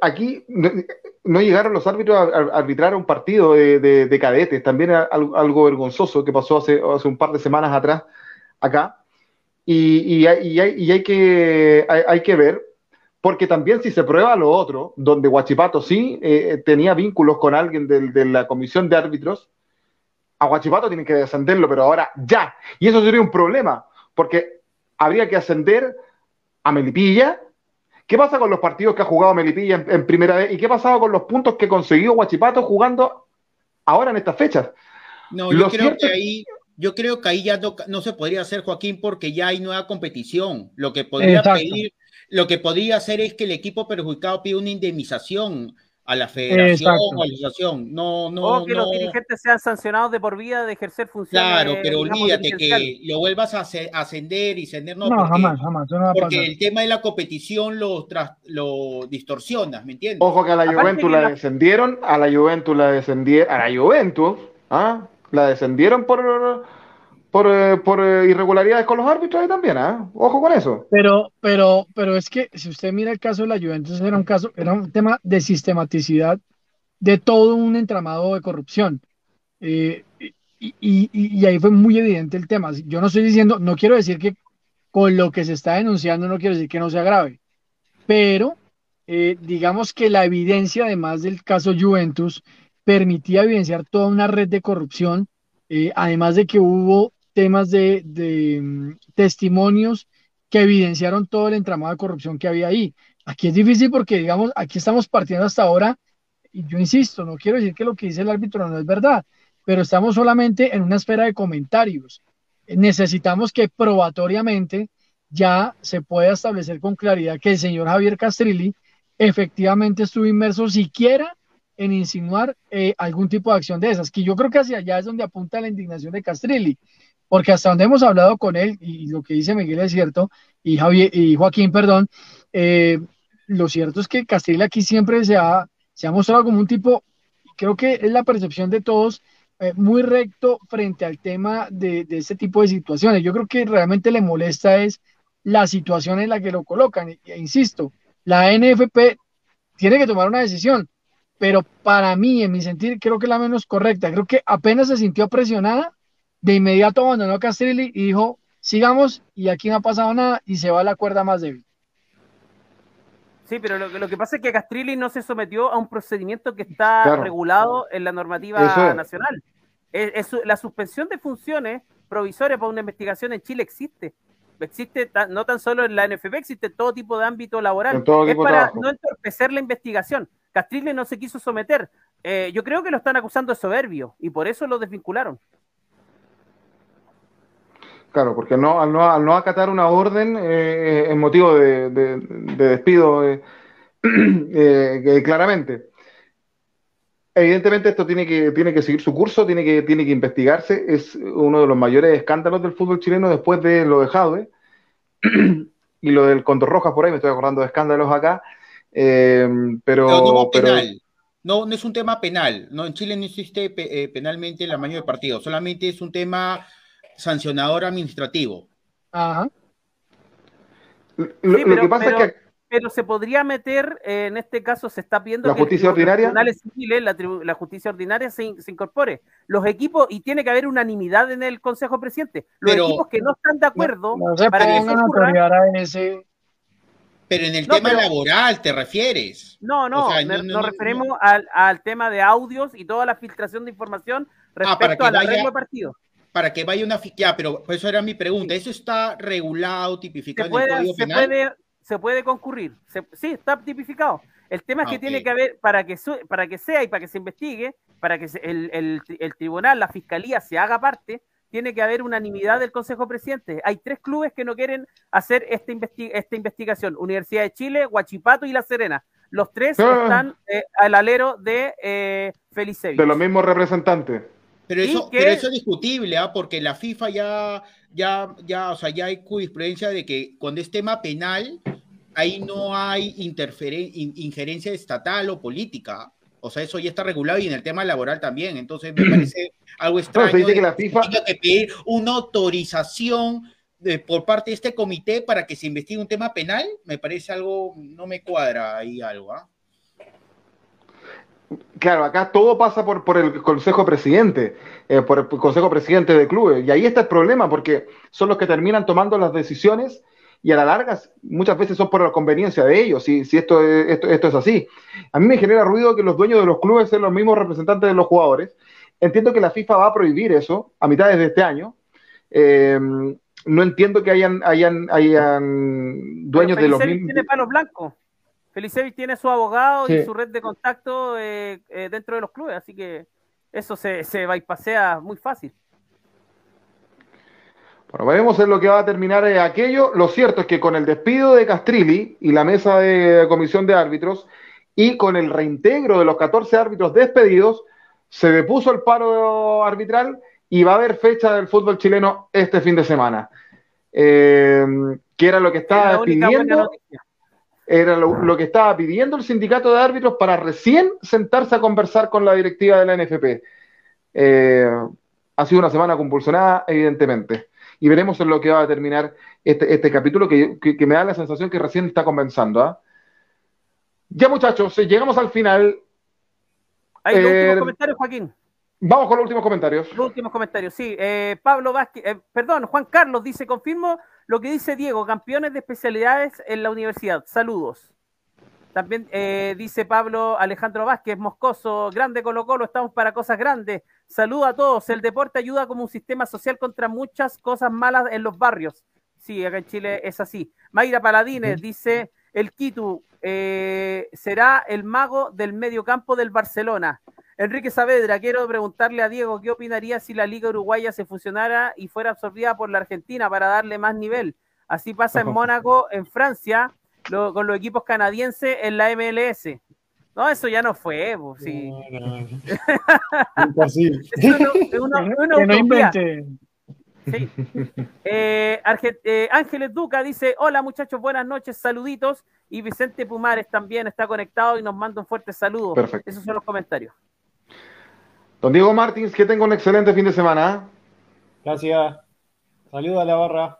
aquí no, llegaron los árbitros a, arbitrar un partido de, cadetes, también algo, vergonzoso que pasó hace, un par de semanas atrás acá. Y, hay, que, ver, porque también si se prueba lo otro, donde Guachipato sí tenía vínculos con alguien de la comisión de árbitros, a Guachipato tienen que descenderlo, pero ahora ya. Y eso sería un problema, porque habría que ascender a Melipilla. ¿Qué pasa con los partidos que ha jugado Melipilla en, primera vez? ¿Y qué ha pasado con los puntos que consiguió Guachipato jugando ahora en estas fechas. No, yo creo que ahí, yo creo que ahí ya no, se podría hacer, Joaquín, porque ya hay nueva competición. Lo que podría pedir, lo que podría hacer es que el equipo perjudicado pida una indemnización a la federación o a la asociación. No, no, o que los dirigentes sean sancionados de por vida de ejercer funciones. Claro, pero olvídate que lo vuelvas a ascender y ascender. No, jamás, jamás. porque el tema de la competición lo, tras, lo distorsionas, ¿me entiendes? Ojo que a la Juventus la descendieron, a la Juventus la descendieron, a la Juventus, ¿ah? La descendieron por por, eh, por eh, irregularidades con los árbitros ahí también, ¿ah? Ojo con eso. Pero, pero, pero es que si usted mira el caso de la Juventus, era un caso, era un tema de sistematicidad de todo un entramado de corrupción. Eh, y, y, y, ahí fue muy evidente el tema. Yo no estoy diciendo, no quiero decir que con lo que se está denunciando, no quiero decir que no sea grave, pero digamos que la evidencia, además del caso Juventus, permitía evidenciar toda una red de corrupción, además de que hubo temas de, mm, testimonios que evidenciaron todo el entramado de corrupción que había ahí. Aquí es difícil porque, digamos, aquí estamos partiendo hasta ahora, y yo insisto, no quiero decir que lo que dice el árbitro no es verdad, pero estamos solamente en una espera de comentarios. Necesitamos que probatoriamente ya se pueda establecer con claridad que el señor Javier Castrilli efectivamente estuvo inmerso siquiera en insinuar eh, algún tipo de acción de esas, que yo creo que hacia allá es donde apunta la indignación de Castrilli porque hasta donde hemos hablado con él, y lo que dice Miguel es cierto, y, Javier, y Joaquín, perdón, eh, lo cierto es que Castillo aquí siempre se ha, se ha mostrado como un tipo, creo que es la percepción de todos, eh, muy recto frente al tema de, de, este tipo de situaciones. Yo creo que realmente le molesta es la situación en la que lo colocan. E, insisto, la NFP tiene que tomar una decisión, pero para mí, en mi sentir, creo que la menos correcta. Creo que apenas se sintió presionada, de inmediato abandonó a Castrilli y dijo, sigamos y aquí no ha pasado nada y se va a la cuerda más débil. Sí, pero lo, que pasa es que Castrilli no se sometió a un procedimiento que está regulado en la normativa nacional. Es, la suspensión de funciones provisorias para una investigación en Chile existe. Existe no tan solo en la NFP, existe en todo tipo de ámbito laboral. es para no entorpecer la investigación. Castrilli no se quiso someter. Eh, yo creo que lo están acusando de soberbio y por eso lo desvincularon. Claro, porque no, al, no, al no acatar una orden eh, en motivo de, despido, eh, eh, claramente. Evidentemente esto tiene que, tiene que seguir su curso, tiene que, tiene que investigarse. Es uno de los mayores escándalos del fútbol chileno después de lo de Jadwe y lo del Condor Rojas por ahí, me estoy acordando de escándalos acá. pero. No, no es un tema penal. No, en Chile no existe penalmente la mayoría de partidos, solamente es un tema sancionador administrativo. Ajá. Lo, pero, que pasa es que. Pero se podría meter, eh, en este caso se está pidiendo la justicia ordinaria. la, justicia ordinaria se, incorpore. Los equipos, y tiene que haber unanimidad en el Consejo Presidente. Los equipos que no están de acuerdo. para que a ese. Pero en el tema laboral te refieres. No, no, nos referimos al, al, tema de audios y toda la filtración de información ah, respecto al arreglo de partido para que vaya una ya, pero eso era mi pregunta. ¿Eso está regulado, tipificado en el Código se Puede, se puede concurrir. sí, está tipificado. El tema es que tiene que haber, para que, para que sea y para que se investigue, para que el, el, el, tribunal, la fiscalía se haga parte, tiene que haber unanimidad del Consejo Presidente. Hay tres clubes que no quieren hacer esta, esta investigación: Universidad de Chile, Huachipato y La Serena. Los tres ah. están eh, al alero de eh, Felice. De los mismos representantes. Pero eso, pero eso es discutible, ¿ah? porque la FIFA ya, ya, ya, o sea, ya hay jurisprudencia de que cuando es tema penal, ahí no hay injerencia estatal o política. O sea, eso ya está regulado y en el tema laboral también. Entonces me parece algo extraño. que la FIFA que pedir una autorización de, por parte de este comité para que se investigue un tema penal. Me parece algo, no me cuadra ahí algo. ¿ah? Claro, acá todo pasa por, por el Consejo Presidente, eh, por el Consejo Presidente de clubes. Y ahí está el problema, porque son los que terminan tomando las decisiones y a la larga muchas veces son por la conveniencia de ellos, si, si esto, esto, esto, es así. A mí me genera ruido que los dueños de los clubes sean los mismos representantes de los jugadores. Entiendo que la FIFA va a prohibir eso a mitad de este año. Eh, no entiendo que hayan, hayan, hayan dueños de los mismos. Tiene palo blanco. Felicevich tiene su abogado y su red de contacto eh, eh, dentro de los clubes, así que eso se, se bypasea muy fácil. Bueno, veremos en lo que va a terminar eh, aquello. Lo cierto es que con el despido de Castrilli y la mesa de comisión de árbitros y con el reintegro de los 14 árbitros despedidos, se depuso el paro arbitral y va a haber fecha del fútbol chileno este fin de semana. Eh, que era lo que estaba pidiendo. Era lo, que estaba pidiendo el sindicato de árbitros para recién sentarse a conversar con la directiva de la NFP. Eh, ha sido una semana compulsionada, evidentemente. Y veremos en lo que va a terminar este, este capítulo que, me da la sensación que recién está comenzando. ¿ah? Ya, muchachos, llegamos al final. Hay los últimos eh, comentarios, Joaquín. Vamos con los últimos comentarios. Los últimos comentarios, sí. Eh, Pablo Vázquez, perdón, Juan Carlos dice, confirmo lo que dice Diego, campeones de especialidades en la universidad. Saludos. También eh, dice Pablo Alejandro Vázquez, Moscoso, grande Colo Colo, estamos para cosas grandes. Saludos a todos. El deporte ayuda como un sistema social contra muchas cosas malas en los barrios. Sí, acá en Chile es así. Mayra Paladines dice, el Quito eh, será el mago del medio campo del Barcelona. Enrique Saavedra, quiero preguntarle a Diego qué opinaría si la Liga Uruguaya se fusionara y fuera absorbida por la Argentina para darle más nivel. Así pasa en Mónaco, en Francia, con los equipos canadienses en la MLS. No, eso ya no fue. Pues, sí. Sí. Eh, eh, Ángeles Duca dice: Hola muchachos, buenas noches, saluditos. Y Vicente Pumares también está conectado y nos manda un fuerte saludo. Perfecto. Esos son los comentarios. Don Diego Martins, que tenga un excelente fin de semana. ¿eh? Gracias. Saludos a la barra.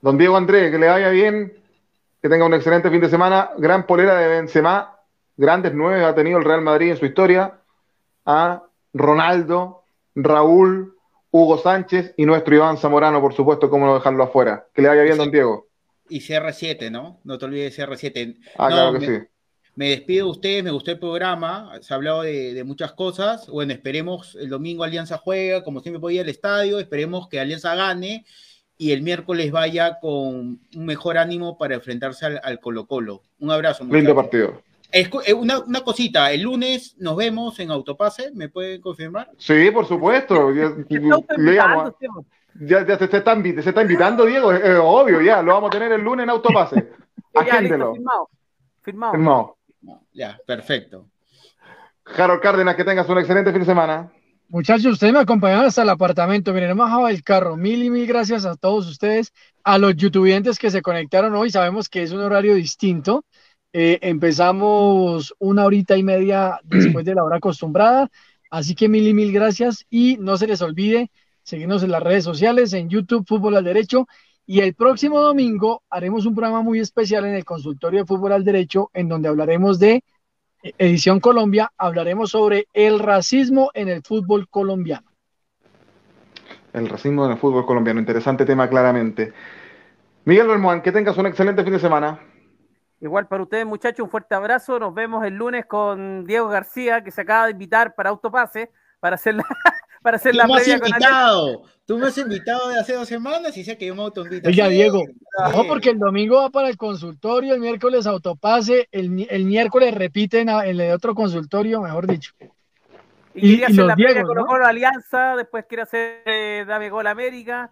Don Diego André, que le vaya bien, que tenga un excelente fin de semana. Gran polera de Benzema, grandes nueve ha tenido el Real Madrid en su historia. A Ronaldo, Raúl, Hugo Sánchez y nuestro Iván Zamorano, por supuesto, cómo no dejarlo afuera. Que le vaya bien, don Diego. Y CR7, ¿no? No te olvides de CR7. Ah, claro que sí me despido de ustedes, me gustó el programa, se ha hablado de, muchas cosas. Bueno, esperemos el domingo Alianza juega, como siempre podía al estadio, esperemos que Alianza gane y el miércoles vaya con un mejor ánimo para enfrentarse al, Colo Colo. Un abrazo. Lindo partido. Es, eh, una, cosita, el lunes nos vemos en Autopase, ¿me pueden confirmar? Sí, por supuesto. ya, ya, se, está, invitando, Diego, es, obvio, ya, lo vamos a tener el lunes en Autopase. Agéndelo. firmado. Firmado. firmado ya, perfecto. Harold Cárdenas, que tengas un excelente fin de semana. Muchachos, ustedes me acompañaron hasta el apartamento. Miren, hemos bajado el carro. Mil y mil gracias a todos ustedes, a los youtubers que se conectaron hoy. Sabemos que es un horario distinto. Eh, empezamos una horita y media después de la hora acostumbrada. Así que mil y mil gracias. Y no se les olvide seguirnos en las redes sociales, en YouTube, Fútbol al Derecho. Y el próximo domingo haremos un programa muy especial en el consultorio de fútbol al derecho, en donde hablaremos de eh, Edición Colombia, hablaremos sobre el racismo en el fútbol colombiano. El racismo en el fútbol colombiano, interesante tema claramente. Miguel Bermuán, que tengas un excelente fin de semana. Igual para ustedes, muchachos, un fuerte abrazo. Nos vemos el lunes con Diego García, que se acaba de invitar para Autopase, para hacer la, para hacer la previa invitado. Tú me has invitado de hace dos semanas y sé que yo me autoinvito. Oiga, Diego, no, porque el domingo va para el consultorio, el miércoles autopase, el, el miércoles repiten en el de otro consultorio, mejor dicho. Y, y hacer la previa con ¿no? Alianza, después quiere hacer eh, Dame Gol América.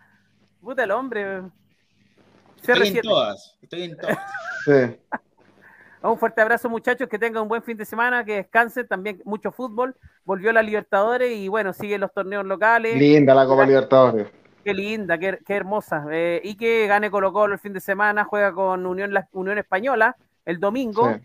Puta el hombre. Estoy en todas, estoy en todas. sí. Un fuerte abrazo, muchachos, que tengan un buen fin de semana, que descansen, también mucho fútbol. Volvió la Libertadores y bueno, siguen los torneos locales. Linda la Copa Libertadores. Qué linda, qué, hermosa. Eh, y que gane Colo Colo el fin de semana, juega con Unión, la, Unión Española el domingo,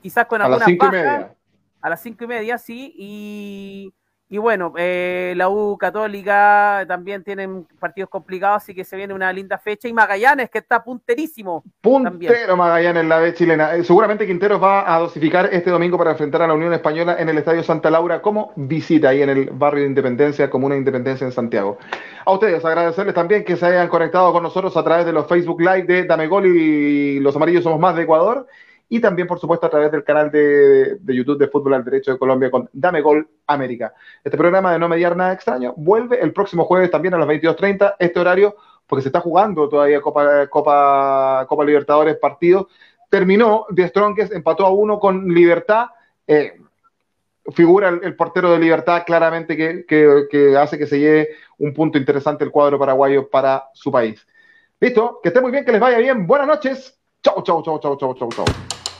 quizás con alguna A las cinco y media. A las cinco y media, sí. Y y bueno, eh, la U Católica también tienen partidos complicados, así que se viene una linda fecha. Y Magallanes, que está punterísimo. Puntero Magallanes en la B chilena. Eh, seguramente Quinteros va a dosificar este domingo para enfrentar a la Unión Española en el Estadio Santa Laura como visita ahí en el barrio de Independencia, Comuna de Independencia en Santiago. A ustedes agradecerles también que se hayan conectado con nosotros a través de los Facebook Live de Dame Gol y Los Amarillos Somos Más de Ecuador y también, por supuesto, a través del canal de, YouTube de Fútbol al Derecho de Colombia con Dame Gol América. Este programa de No Mediar Nada Extraño vuelve el próximo jueves también a las 22.30, este horario, porque se está jugando todavía Copa, Libertadores partido. Terminó de Strongest, empató a uno con Libertad. Eh, figura el, portero de Libertad claramente que, hace que se lleve un punto interesante el cuadro paraguayo para su país. Listo, que esté muy bien, que les vaya bien. Buenas noches. Chau, chau, chau, chau, chau, chau, chau.